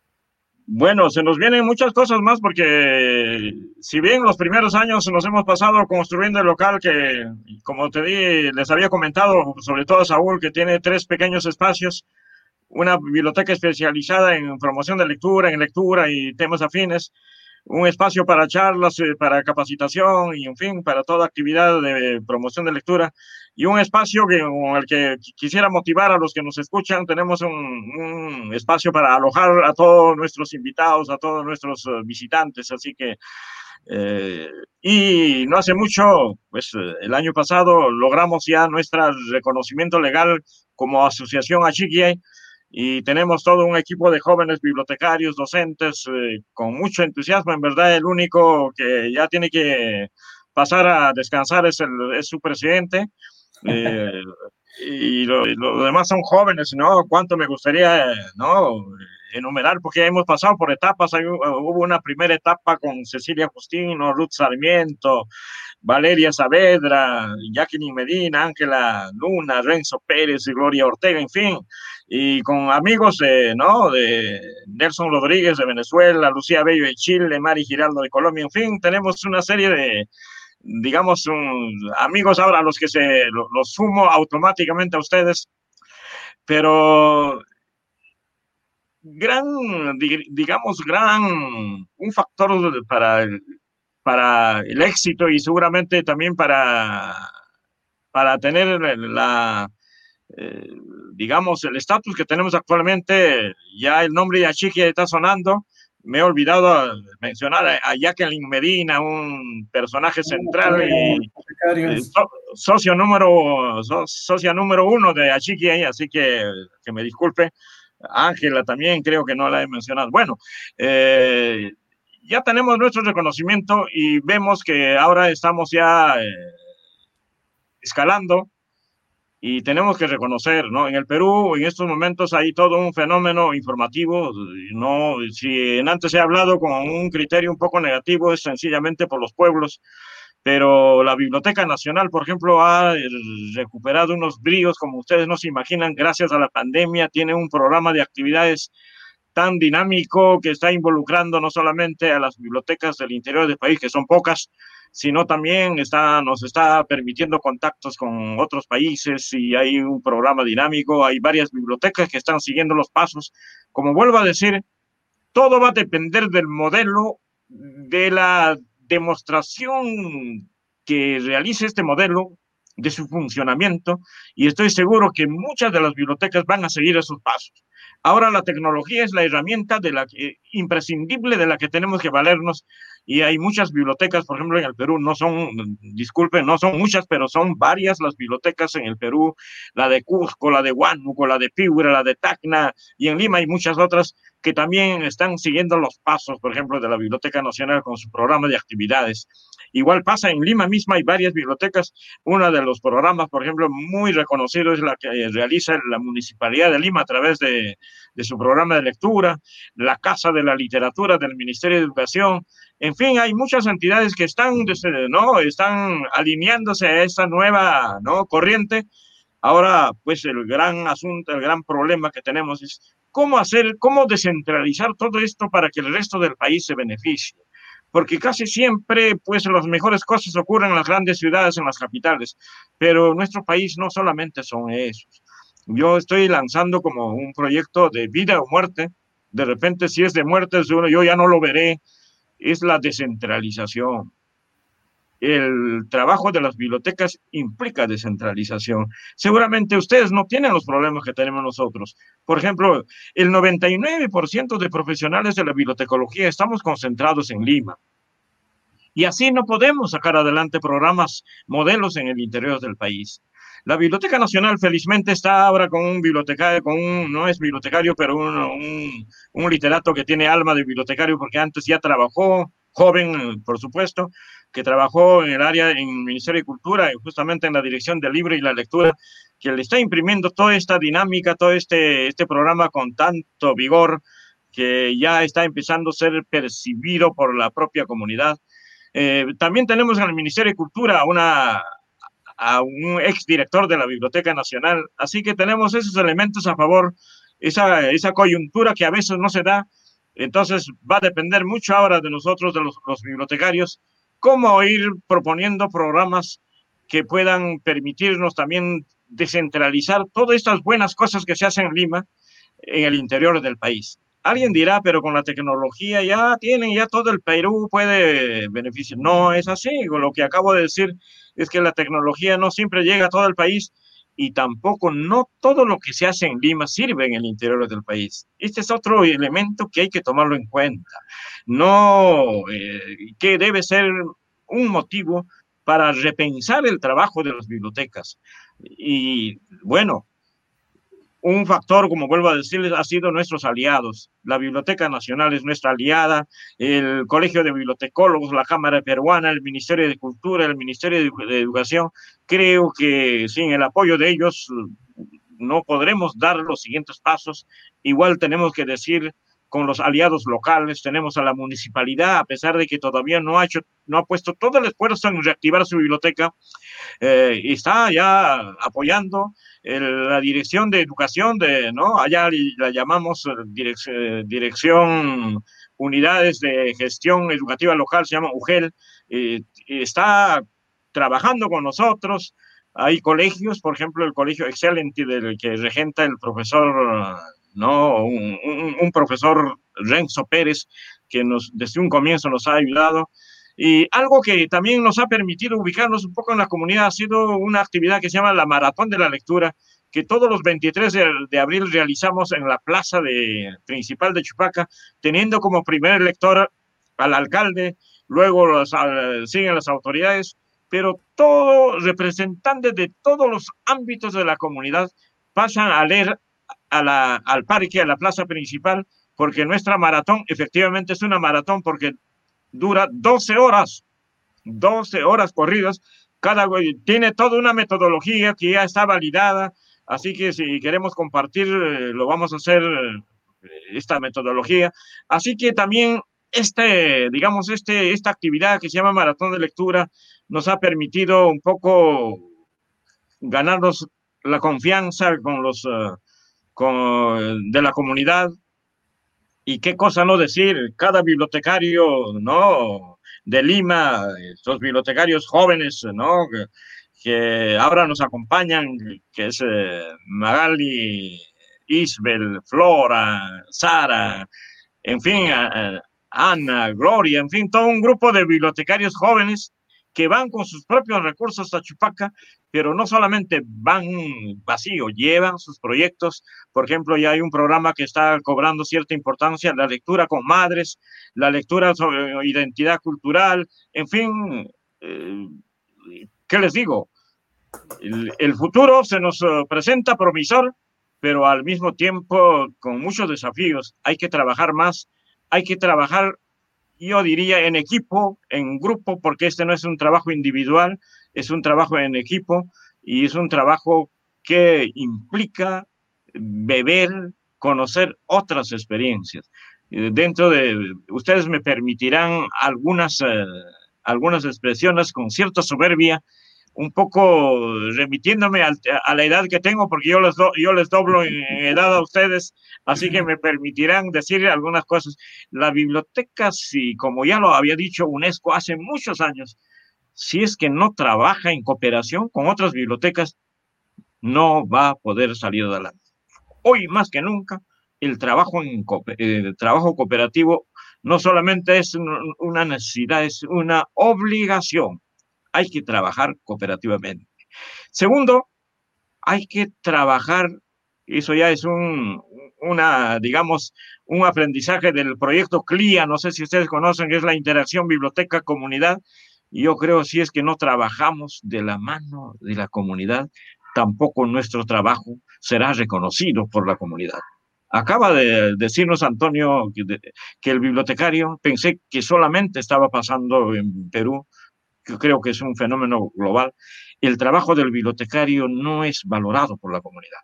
Bueno, se nos vienen muchas cosas más porque si bien los primeros años nos hemos pasado construyendo el local que, como te di, les había comentado, sobre todo Saúl, que tiene tres pequeños espacios, una biblioteca especializada en promoción de lectura, en lectura y temas afines, un espacio para charlas, eh, para capacitación y, en fin, para toda actividad de promoción de lectura y un espacio que, con el que quisiera motivar a los que nos escuchan. Tenemos un, espacio para alojar a todos nuestros invitados, a todos nuestros eh, visitantes, así que eh, y no hace mucho, pues el año pasado logramos ya nuestro reconocimiento legal como asociación Achiquiay y tenemos todo un equipo de jóvenes bibliotecarios, docentes, eh, con mucho entusiasmo. En verdad, el único que ya tiene que pasar a descansar es, el, es su presidente. Eh, y los lo demás son jóvenes, ¿no? Cuánto me gustaría, ¿no? Enumerar, porque hemos pasado por etapas. hubo una primera etapa con Cecilia Justino, Ruth Sarmiento, Valeria Saavedra, Jacqueline Medina, Ángela Luna, Renzo Pérez y Gloria Ortega, en fin y con amigos ¿no? de Nelson Rodríguez de Venezuela, Lucía Bello de Chile, Mari Giraldo de Colombia, en fin, tenemos una serie de, digamos, amigos ahora a los que se los sumo automáticamente a ustedes, pero gran, digamos, gran, un factor para para el éxito y seguramente también para, para tener la, eh, digamos, el estatus que tenemos actualmente, ya el nombre de Achiqui está sonando. Me he olvidado mencionar a Jacqueline Medina, un personaje central y eh, socio número, socia número uno de Achiqui, así que que me disculpe. Ángela también creo que no la he mencionado. Bueno, eh, ya tenemos nuestro reconocimiento y vemos que ahora estamos ya eh, escalando y tenemos que reconocer, ¿no? En el Perú, en estos momentos hay todo un fenómeno informativo, no, si antes he hablado con un criterio un poco negativo, es sencillamente por los pueblos, pero la Biblioteca Nacional, por ejemplo, ha eh, recuperado unos bríos, como ustedes no se imaginan, gracias a la pandemia, tiene un programa de actividades tan dinámico que está involucrando no solamente a las bibliotecas del interior del país, que son pocas, sino también está, nos está permitiendo contactos con otros países y hay un programa dinámico, hay varias bibliotecas que están siguiendo los pasos. Como vuelvo a decir, todo va a depender del modelo, de la demostración que realice este modelo, de su funcionamiento, y estoy seguro que muchas de las bibliotecas van a seguir esos pasos. Ahora la tecnología es la herramienta de la imprescindible de la que tenemos que valernos y hay muchas bibliotecas, por ejemplo, en el Perú, no son, disculpen, no son muchas, pero son varias las bibliotecas en el Perú, la de Cusco, la de Huánuco, la de Piura, la de Tacna y en Lima hay muchas otras que también están siguiendo los pasos, por ejemplo, de la Biblioteca Nacional con su programa de actividades. Igual pasa en Lima misma, hay varias bibliotecas. Uno de los programas, por ejemplo, muy reconocido es la que realiza la Municipalidad de Lima a través de, su programa de lectura, la Casa de la Literatura del Ministerio de Educación. En fin, hay muchas entidades que están, ¿no? están alineándose a esta nueva ¿no? corriente. Ahora, pues el gran asunto, el gran problema que tenemos es cómo hacer, cómo descentralizar todo esto para que el resto del país se beneficie porque casi siempre, pues, las mejores cosas ocurren en las grandes ciudades, en las capitales, pero nuestro país no solamente son esos. Yo estoy lanzando como un proyecto de vida o muerte, de repente si es de muerte, yo ya no lo veré, es la descentralización. El trabajo de las bibliotecas implica descentralización. Seguramente ustedes no tienen los problemas que tenemos nosotros. Por ejemplo, el 99% de profesionales de la bibliotecología estamos concentrados en Lima. Y así no podemos sacar adelante programas, modelos en el interior del país. La Biblioteca Nacional felizmente está ahora con un bibliotecario, con un, no es bibliotecario, pero un, un, literato que tiene alma de bibliotecario porque antes ya trabajó, joven, por supuesto, que trabajó en el área, en el Ministerio de Cultura, y justamente en la dirección del libro y la lectura, que le está imprimiendo toda esta dinámica, todo este, este programa con tanto vigor que ya está empezando a ser percibido por la propia comunidad. Eh, también tenemos en el Ministerio de Cultura una, a un exdirector de la Biblioteca Nacional. Así que tenemos esos elementos a favor, esa, esa coyuntura que a veces no se da. Entonces va a depender mucho ahora de nosotros, de los, bibliotecarios, cómo ir proponiendo programas que puedan permitirnos también descentralizar todas estas buenas cosas que se hacen en Lima en el interior del país. Alguien dirá, pero con la tecnología ya tienen, ya todo el Perú puede beneficiar. No es así. Lo que acabo de decir es que la tecnología no siempre llega a todo el país y tampoco no todo lo que se hace en Lima sirve en el interior del país. Este es otro elemento que hay que tomarlo en cuenta. No, eh, que debe ser un motivo para repensar el trabajo de las bibliotecas. Y bueno, un factor, como vuelvo a decirles, ha sido nuestros aliados. La Biblioteca Nacional es nuestra aliada, el Colegio de Bibliotecólogos, la Cámara Peruana, el Ministerio de Cultura, el Ministerio de Educación. Creo que sin el apoyo de ellos no podremos dar los siguientes pasos. Igual tenemos que decir con los aliados locales, tenemos a la municipalidad, a pesar de que todavía no ha hecho, no ha puesto todo el esfuerzo en reactivar su biblioteca, eh, está ya apoyando la dirección de educación de, ¿no? Allá la llamamos eh, dirección, unidades de gestión educativa local, se llama UGEL, eh, está trabajando con nosotros. Hay colegios, por ejemplo, el colegio Excelente del que regenta el profesor, ¿no? Un, un profesor Renzo Pérez, que nos, desde un comienzo nos ha ayudado. Y algo que también nos ha permitido ubicarnos un poco en la comunidad ha sido una actividad que se llama la Maratón de la Lectura, que todos los 23 de, abril realizamos en la plaza de, principal de Chupaca, teniendo como primer lector al alcalde, luego los, siguen las autoridades, pero todos representantes de todos los ámbitos de la comunidad pasan a leer a la, al parque, a la plaza principal, porque nuestra maratón efectivamente es una maratón, porque dura 12 horas, 12 horas corridas. Cada tiene toda una metodología que ya está validada, así que si queremos compartir, eh, lo vamos a hacer eh, esta metodología. Así que también este, digamos, este, esta actividad que se llama Maratón de Lectura nos ha permitido un poco ganarnos la confianza con los con, de la comunidad. Y qué cosa no decir, cada bibliotecario, ¿no? De Lima, estos bibliotecarios jóvenes, ¿no? Que, ahora nos acompañan, que es eh, Magali, Isbel, Flora, Sara, en fin, Ana, Gloria, en fin, todo un grupo de bibliotecarios jóvenes que van con sus propios recursos a Chupaca, pero no solamente van vacío, llevan sus proyectos. Por ejemplo, ya hay un programa que está cobrando cierta importancia, la lectura con madres, la lectura sobre identidad cultural, en fin, eh, ¿qué les digo? El, el, futuro se nos eh, presenta promisor, pero al mismo tiempo con muchos desafíos. Hay que trabajar más, hay que trabajar yo diría en equipo, en grupo, porque este no es un trabajo individual, es un trabajo en equipo y es un trabajo que implica beber, conocer otras experiencias. Dentro de, ustedes me permitirán algunas, eh, algunas expresiones con cierta soberbia, un poco remitiéndome a la edad que tengo, porque yo les, yo les doblo en, edad a ustedes, así que me permitirán decir algunas cosas. La biblioteca, si como ya lo había dicho UNESCO hace muchos años, si es que no trabaja en cooperación con otras bibliotecas, no va a poder salir adelante. Hoy más que nunca, el trabajo, en, el trabajo cooperativo no solamente es una necesidad, es una obligación hay que trabajar cooperativamente. Segundo, hay que trabajar, eso ya es un, una, digamos, un aprendizaje del proyecto CLIA, no sé si ustedes conocen, que es la interacción biblioteca-comunidad. Yo creo si es que no trabajamos de la mano de la comunidad, tampoco nuestro trabajo será reconocido por la comunidad. Acaba de decirnos Antonio que el bibliotecario, pensé que solamente estaba pasando en Perú, que creo que es un fenómeno global, el trabajo del bibliotecario no es valorado por la comunidad.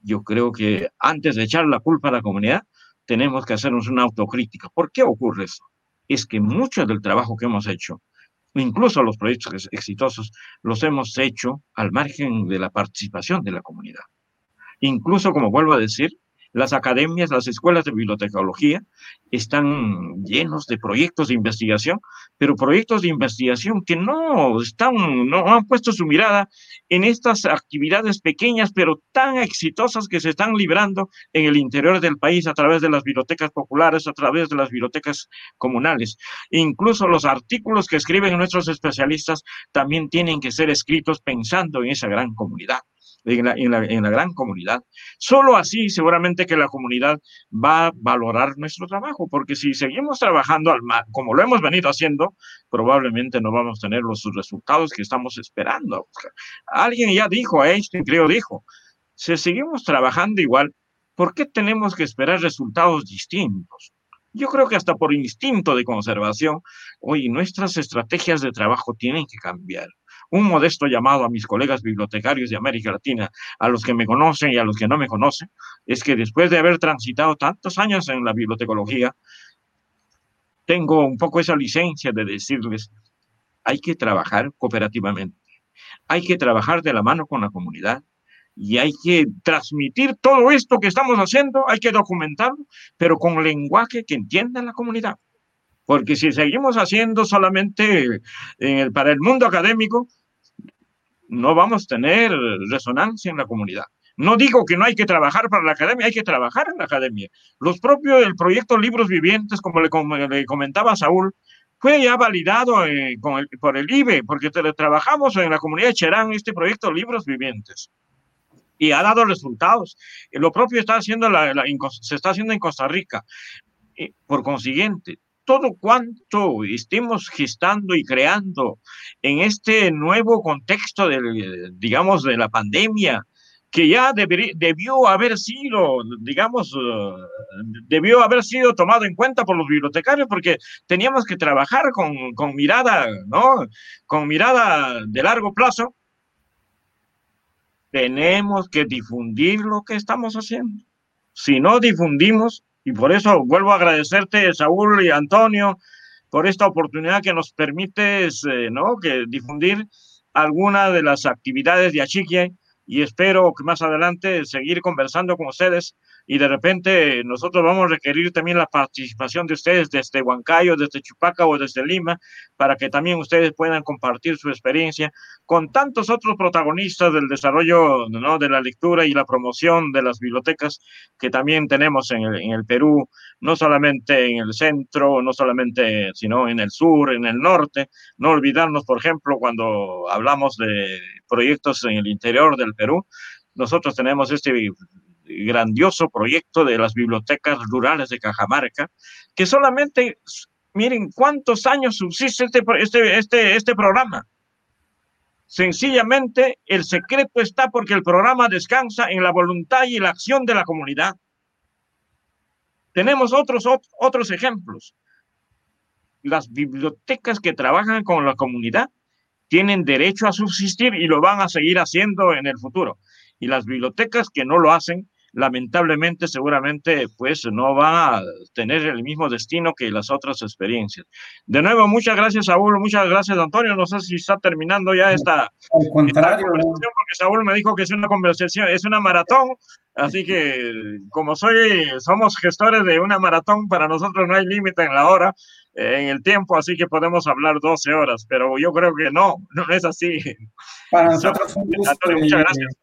Yo creo que antes de echar la culpa a la comunidad, tenemos que hacernos una autocrítica. ¿Por qué ocurre eso? Es que mucho del trabajo que hemos hecho, incluso los proyectos exitosos, los hemos hecho al margen de la participación de la comunidad. Incluso, como vuelvo a decir, las academias, las escuelas de bibliotecología están llenos de proyectos de investigación, pero proyectos de investigación que no están, no han puesto su mirada en estas actividades pequeñas, pero tan exitosas que se están librando en el interior del país a través de las bibliotecas populares, a través de las bibliotecas comunales. incluso los artículos que escriben nuestros especialistas también tienen que ser escritos pensando en esa gran comunidad en la, gran comunidad. Solo así seguramente que la comunidad va a valorar nuestro trabajo, porque si seguimos trabajando al como lo hemos venido haciendo, probablemente no vamos a tener los resultados que estamos esperando. Alguien ya dijo, Einstein creo dijo, si seguimos trabajando igual, ¿por qué tenemos que esperar resultados distintos? Yo creo que hasta por instinto de conservación, hoy nuestras estrategias de trabajo tienen que cambiar. Un modesto llamado a mis colegas bibliotecarios de América Latina, a los que me conocen y a los que no me conocen, es que después de haber transitado tantos años en la bibliotecología, tengo un poco esa licencia de decirles, hay que trabajar cooperativamente, hay que trabajar de la mano con la comunidad y hay que transmitir todo esto que estamos haciendo, hay que documentarlo, pero con lenguaje que entienda la comunidad. Porque si seguimos haciendo solamente para el mundo académico, no vamos a tener resonancia en la comunidad. No digo que no hay que trabajar para la academia, hay que trabajar en la academia. Los propios del proyecto Libros Vivientes, como le, comentaba Saúl, fue ya validado eh, por el IBE, porque trabajamos en la comunidad de Cherán este proyecto Libros Vivientes. Y ha dado resultados. Lo propio está haciendo se está haciendo en Costa Rica. por consiguiente, todo cuanto estemos gestando y creando en este nuevo contexto, del, digamos, de la pandemia, que ya debió haber sido, digamos, uh, debió haber sido tomado en cuenta por los bibliotecarios porque teníamos que trabajar con, con mirada, ¿no? Con mirada de largo plazo. Tenemos que difundir lo que estamos haciendo. Si no difundimos, y por eso vuelvo a agradecerte, Saúl y Antonio, por esta oportunidad que nos permite, eh, ¿no? Que difundir alguna de las actividades de Achique y espero que más adelante seguir conversando con ustedes y de repente nosotros vamos a requerir también la participación de ustedes desde Huancayo, desde Chupaca o desde Lima, para que también ustedes puedan compartir su experiencia con tantos otros protagonistas del desarrollo ¿no? de la lectura y la promoción de las bibliotecas que también tenemos en el, en el Perú, no solamente en el centro, no solamente, sino en el sur, en el norte. No olvidarnos, por ejemplo, cuando hablamos de proyectos en el interior del Perú, nosotros tenemos este grandioso proyecto de las bibliotecas rurales de Cajamarca, que solamente, miren cuántos años subsiste este, este, este, este programa. Sencillamente, el secreto está porque el programa descansa en la voluntad y la acción de la comunidad. Tenemos otros, otros ejemplos. Las bibliotecas que trabajan con la comunidad tienen derecho a subsistir y lo van a seguir haciendo en el futuro. Y las bibliotecas que no lo hacen lamentablemente seguramente pues no va a tener el mismo destino que las otras experiencias. De nuevo, muchas gracias Saúl, muchas gracias Antonio, no sé si está terminando ya esta, Al contrario, conversación porque Saúl me dijo que es una conversación, es una maratón, así que como soy, somos gestores de una maratón, para nosotros no hay límite en la hora, en el tiempo, así que podemos hablar 12 horas, pero yo creo que no, no es así. Para nosotros un gusto muchas gracias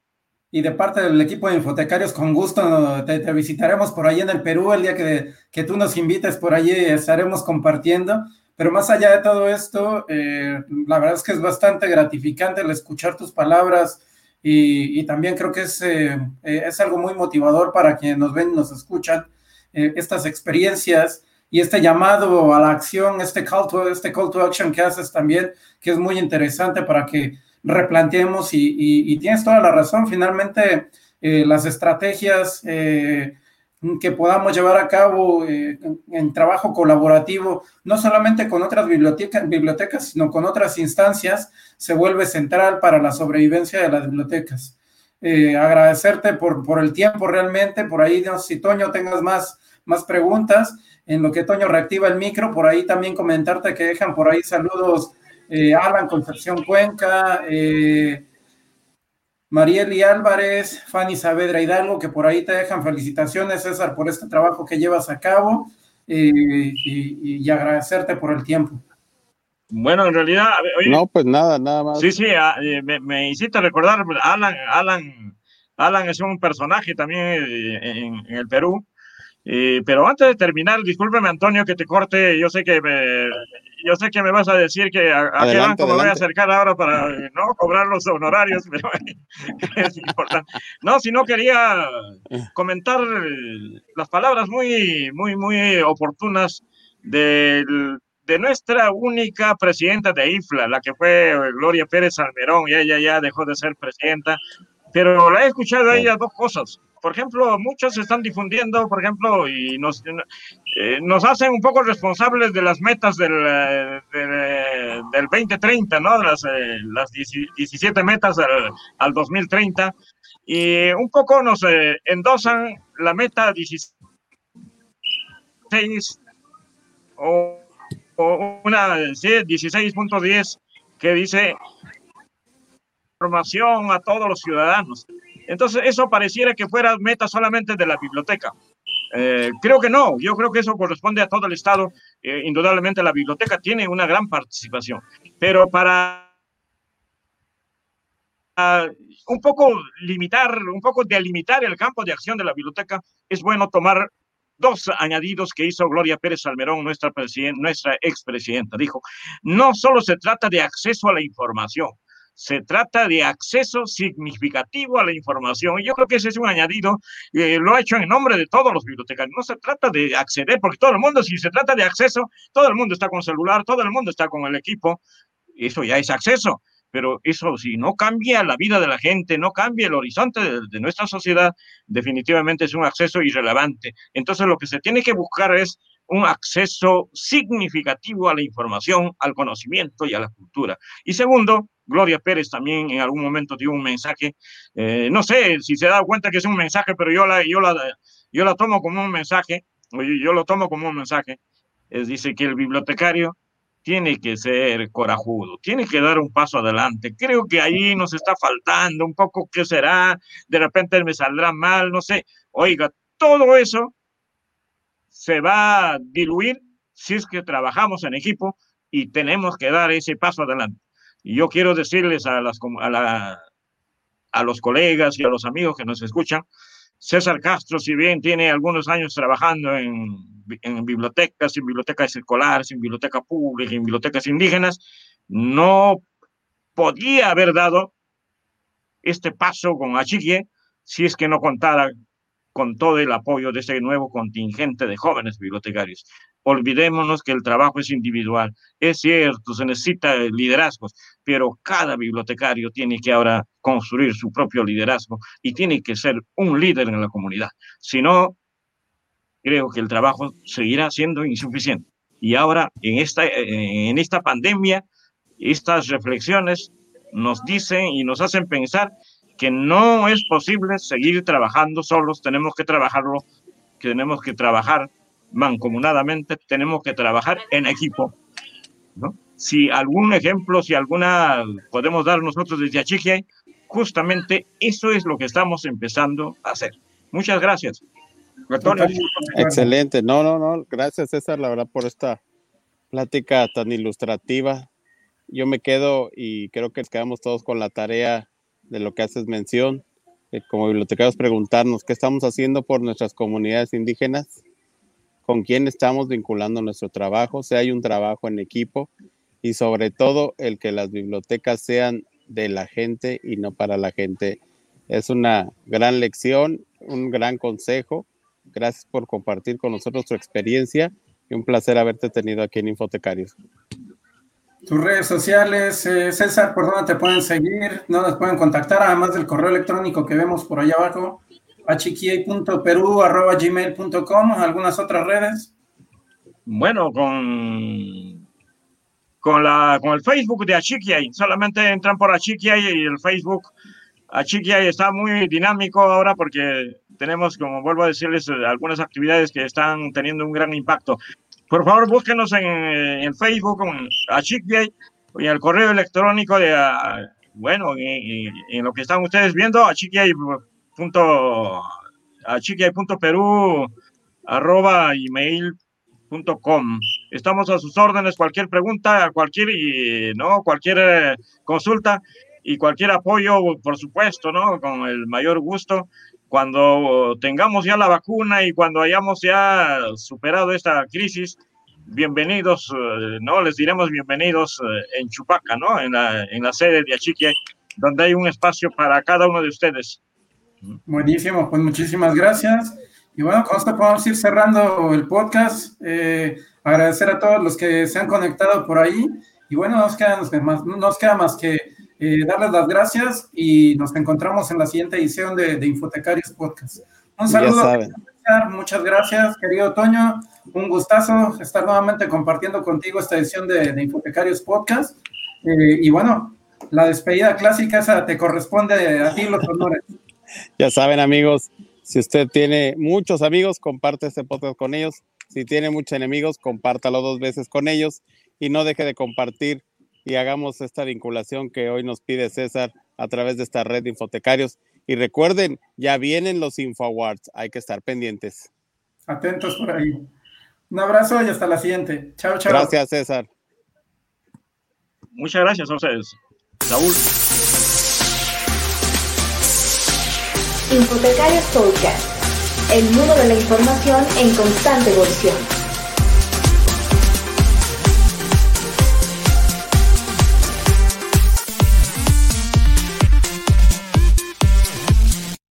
y de parte del equipo de Infotecarios, con gusto te, te, visitaremos por ahí en el Perú el día que, que, tú nos invites, por allí estaremos compartiendo. Pero más allá de todo esto, eh, la verdad es que es bastante gratificante el escuchar tus palabras y, y también creo que es, eh, es algo muy motivador para quienes nos ven y nos escuchan, eh, estas experiencias y este llamado a la acción, este call, to, este call to action que haces también, que es muy interesante para que replanteemos y, y, y, tienes toda la razón, finalmente eh, las estrategias eh, que podamos llevar a cabo eh, en, en, trabajo colaborativo, no solamente con otras bibliotecas, bibliotecas, sino con otras instancias, se vuelve central para la sobrevivencia de las bibliotecas. Eh, agradecerte por, por el tiempo realmente, por ahí, no, si Toño tengas más, más preguntas, en lo que Toño reactiva el micro, por ahí también comentarte que dejan por ahí saludos eh, Alan Concepción Cuenca, eh, Marieli Álvarez, Fanny Saavedra Hidalgo, que por ahí te dejan felicitaciones, César, por este trabajo que llevas a cabo eh, y, y, agradecerte por el tiempo. Bueno, en realidad. Oye, no, pues nada, nada más. Sí, sí, me, me hiciste recordar, Alan, Alan, Alan es un personaje también en, en el Perú. Eh, pero antes de terminar, discúlpeme Antonio que te corte, yo sé que me, yo sé que me vas a decir que a, a qué banco me voy a acercar ahora para no cobrar los honorarios, pero es importante. No, si no quería comentar las palabras muy, muy, muy oportunas del, de nuestra única presidenta de IFLA, la que fue Gloria Pérez Almerón, y ella ya dejó de ser presidenta, pero la he escuchado a ella dos cosas por ejemplo, muchos están difundiendo, por ejemplo, y nos, eh, nos hacen un poco responsables de las metas del, eh, de, del 2030, ¿no? Las, eh, las 17 metas al, al, 2030. Y un poco nos eh, endosan la meta 16 o, o una sí, 16.10 que dice información a todos los ciudadanos. Entonces, eso pareciera que fuera meta solamente de la biblioteca. Eh, creo que no, yo creo que eso corresponde a todo el Estado. Eh, indudablemente la biblioteca tiene una gran participación, pero para uh, un poco limitar, un poco delimitar el campo de acción de la biblioteca, es bueno tomar dos añadidos que hizo Gloria Pérez Salmerón, nuestra, nuestra expresidenta. Dijo, no solo se trata de acceso a la información, se trata de acceso significativo a la información. Y yo creo que ese es un añadido, eh, lo ha hecho en nombre de todos los bibliotecarios. No se trata de acceder, porque todo el mundo, si se trata de acceso, todo el mundo está con celular, todo el mundo está con el equipo, eso ya es acceso. pero eso si no cambia la vida de la gente, no cambia el horizonte de, nuestra sociedad, definitivamente es un acceso irrelevante. Entonces lo que se tiene que buscar es un acceso significativo a la información, al conocimiento y a la cultura. Y segundo, Gloria Pérez también en algún momento dio un mensaje, eh, no sé si se da cuenta que es un mensaje, pero yo la, yo la, yo la tomo como un mensaje, yo lo tomo como un mensaje, es, dice que el bibliotecario tiene que ser corajudo, tiene que dar un paso adelante. Creo que ahí nos está faltando un poco qué será, de repente me saldrá mal, no sé. Oiga, todo eso se va a diluir si es que trabajamos en equipo y tenemos que dar ese paso adelante. Y yo quiero decirles a, a, a los colegas y a los amigos que nos escuchan, César Castro, si bien tiene algunos años trabajando en, bibliotecas, en bibliotecas escolares, en bibliotecas públicas, en bibliotecas indígenas, no podía haber dado este paso con Achique si es que no contara con todo el apoyo de ese nuevo contingente de jóvenes bibliotecarios olvidémonos que el trabajo es individual. Es cierto, se necesita liderazgos, pero cada bibliotecario tiene que ahora construir su propio liderazgo y tiene que ser un líder en la comunidad. Si no, creo que el trabajo seguirá siendo insuficiente. Y ahora, en esta, en esta pandemia, estas reflexiones nos dicen y nos hacen pensar que no es posible seguir trabajando solos, tenemos que trabajarlo, tenemos que trabajar mancomunadamente tenemos que trabajar en equipo. ¿no? Si algún ejemplo, si alguna podemos dar nosotros desde Achique, justamente eso es lo que estamos empezando a hacer. Muchas gracias. Excelente. No, no, no. Gracias, César, la verdad, por esta plática tan ilustrativa. Yo me quedo y creo que quedamos todos con la tarea de lo que haces mención, como bibliotecarios preguntarnos qué estamos haciendo por nuestras comunidades indígenas con quién estamos vinculando nuestro trabajo, si hay un trabajo en equipo y sobre todo el que las bibliotecas sean de la gente y no para la gente. Es una gran lección, un gran consejo. Gracias por compartir con nosotros tu experiencia y un placer haberte tenido aquí en Infotecarios. Tus redes sociales, eh, César, ¿por dónde te pueden seguir? ¿Dónde nos pueden contactar? Además del correo electrónico que vemos por allá abajo gmail.com algunas otras redes. Bueno, con, con, la, con el Facebook de Achiquiay, solamente entran por Achiquiay y el Facebook Achiquiay está muy dinámico ahora porque tenemos, como vuelvo a decirles, algunas actividades que están teniendo un gran impacto. Por favor, búsquenos en, en Facebook con Achiquiay y el correo electrónico de, ah, bueno, en, en, lo que están ustedes viendo, Achiquiay punto arroba email.com. Estamos a sus órdenes, cualquier pregunta, cualquier, ¿no? cualquier eh, consulta y cualquier apoyo, por supuesto, ¿no? Con el mayor gusto. Cuando tengamos ya la vacuna y cuando hayamos ya superado esta crisis, bienvenidos, eh, ¿no? Les diremos bienvenidos eh, en Chupaca, ¿no? En la, en la sede de Achique, donde hay un espacio para cada uno de ustedes. Buenísimo, pues muchísimas gracias. Y bueno, con esto podemos ir cerrando el podcast. Eh, agradecer a todos los que se han conectado por ahí. Y bueno, nos queda, más, nos queda más que eh, darles las gracias y nos encontramos en la siguiente edición de, de Infotecarios Podcast. Un saludo. Muchas gracias, querido Toño. Un gustazo estar nuevamente compartiendo contigo esta edición de, de Infotecarios Podcast. Eh, y bueno, la despedida clásica esa te corresponde a ti los honores. Ya saben, amigos, si usted tiene muchos amigos, comparte este podcast con ellos. Si tiene muchos enemigos, compártalo dos veces con ellos y no deje de compartir y hagamos esta vinculación que hoy nos pide César a través de esta red de infotecarios. Y recuerden, ya vienen los Info Awards, hay que estar pendientes. Atentos por ahí. Un abrazo y hasta la siguiente. Chao, chao. Gracias, César. Muchas gracias a ustedes. Saúl. Infotecarios Podcast, el mundo de la información en constante evolución.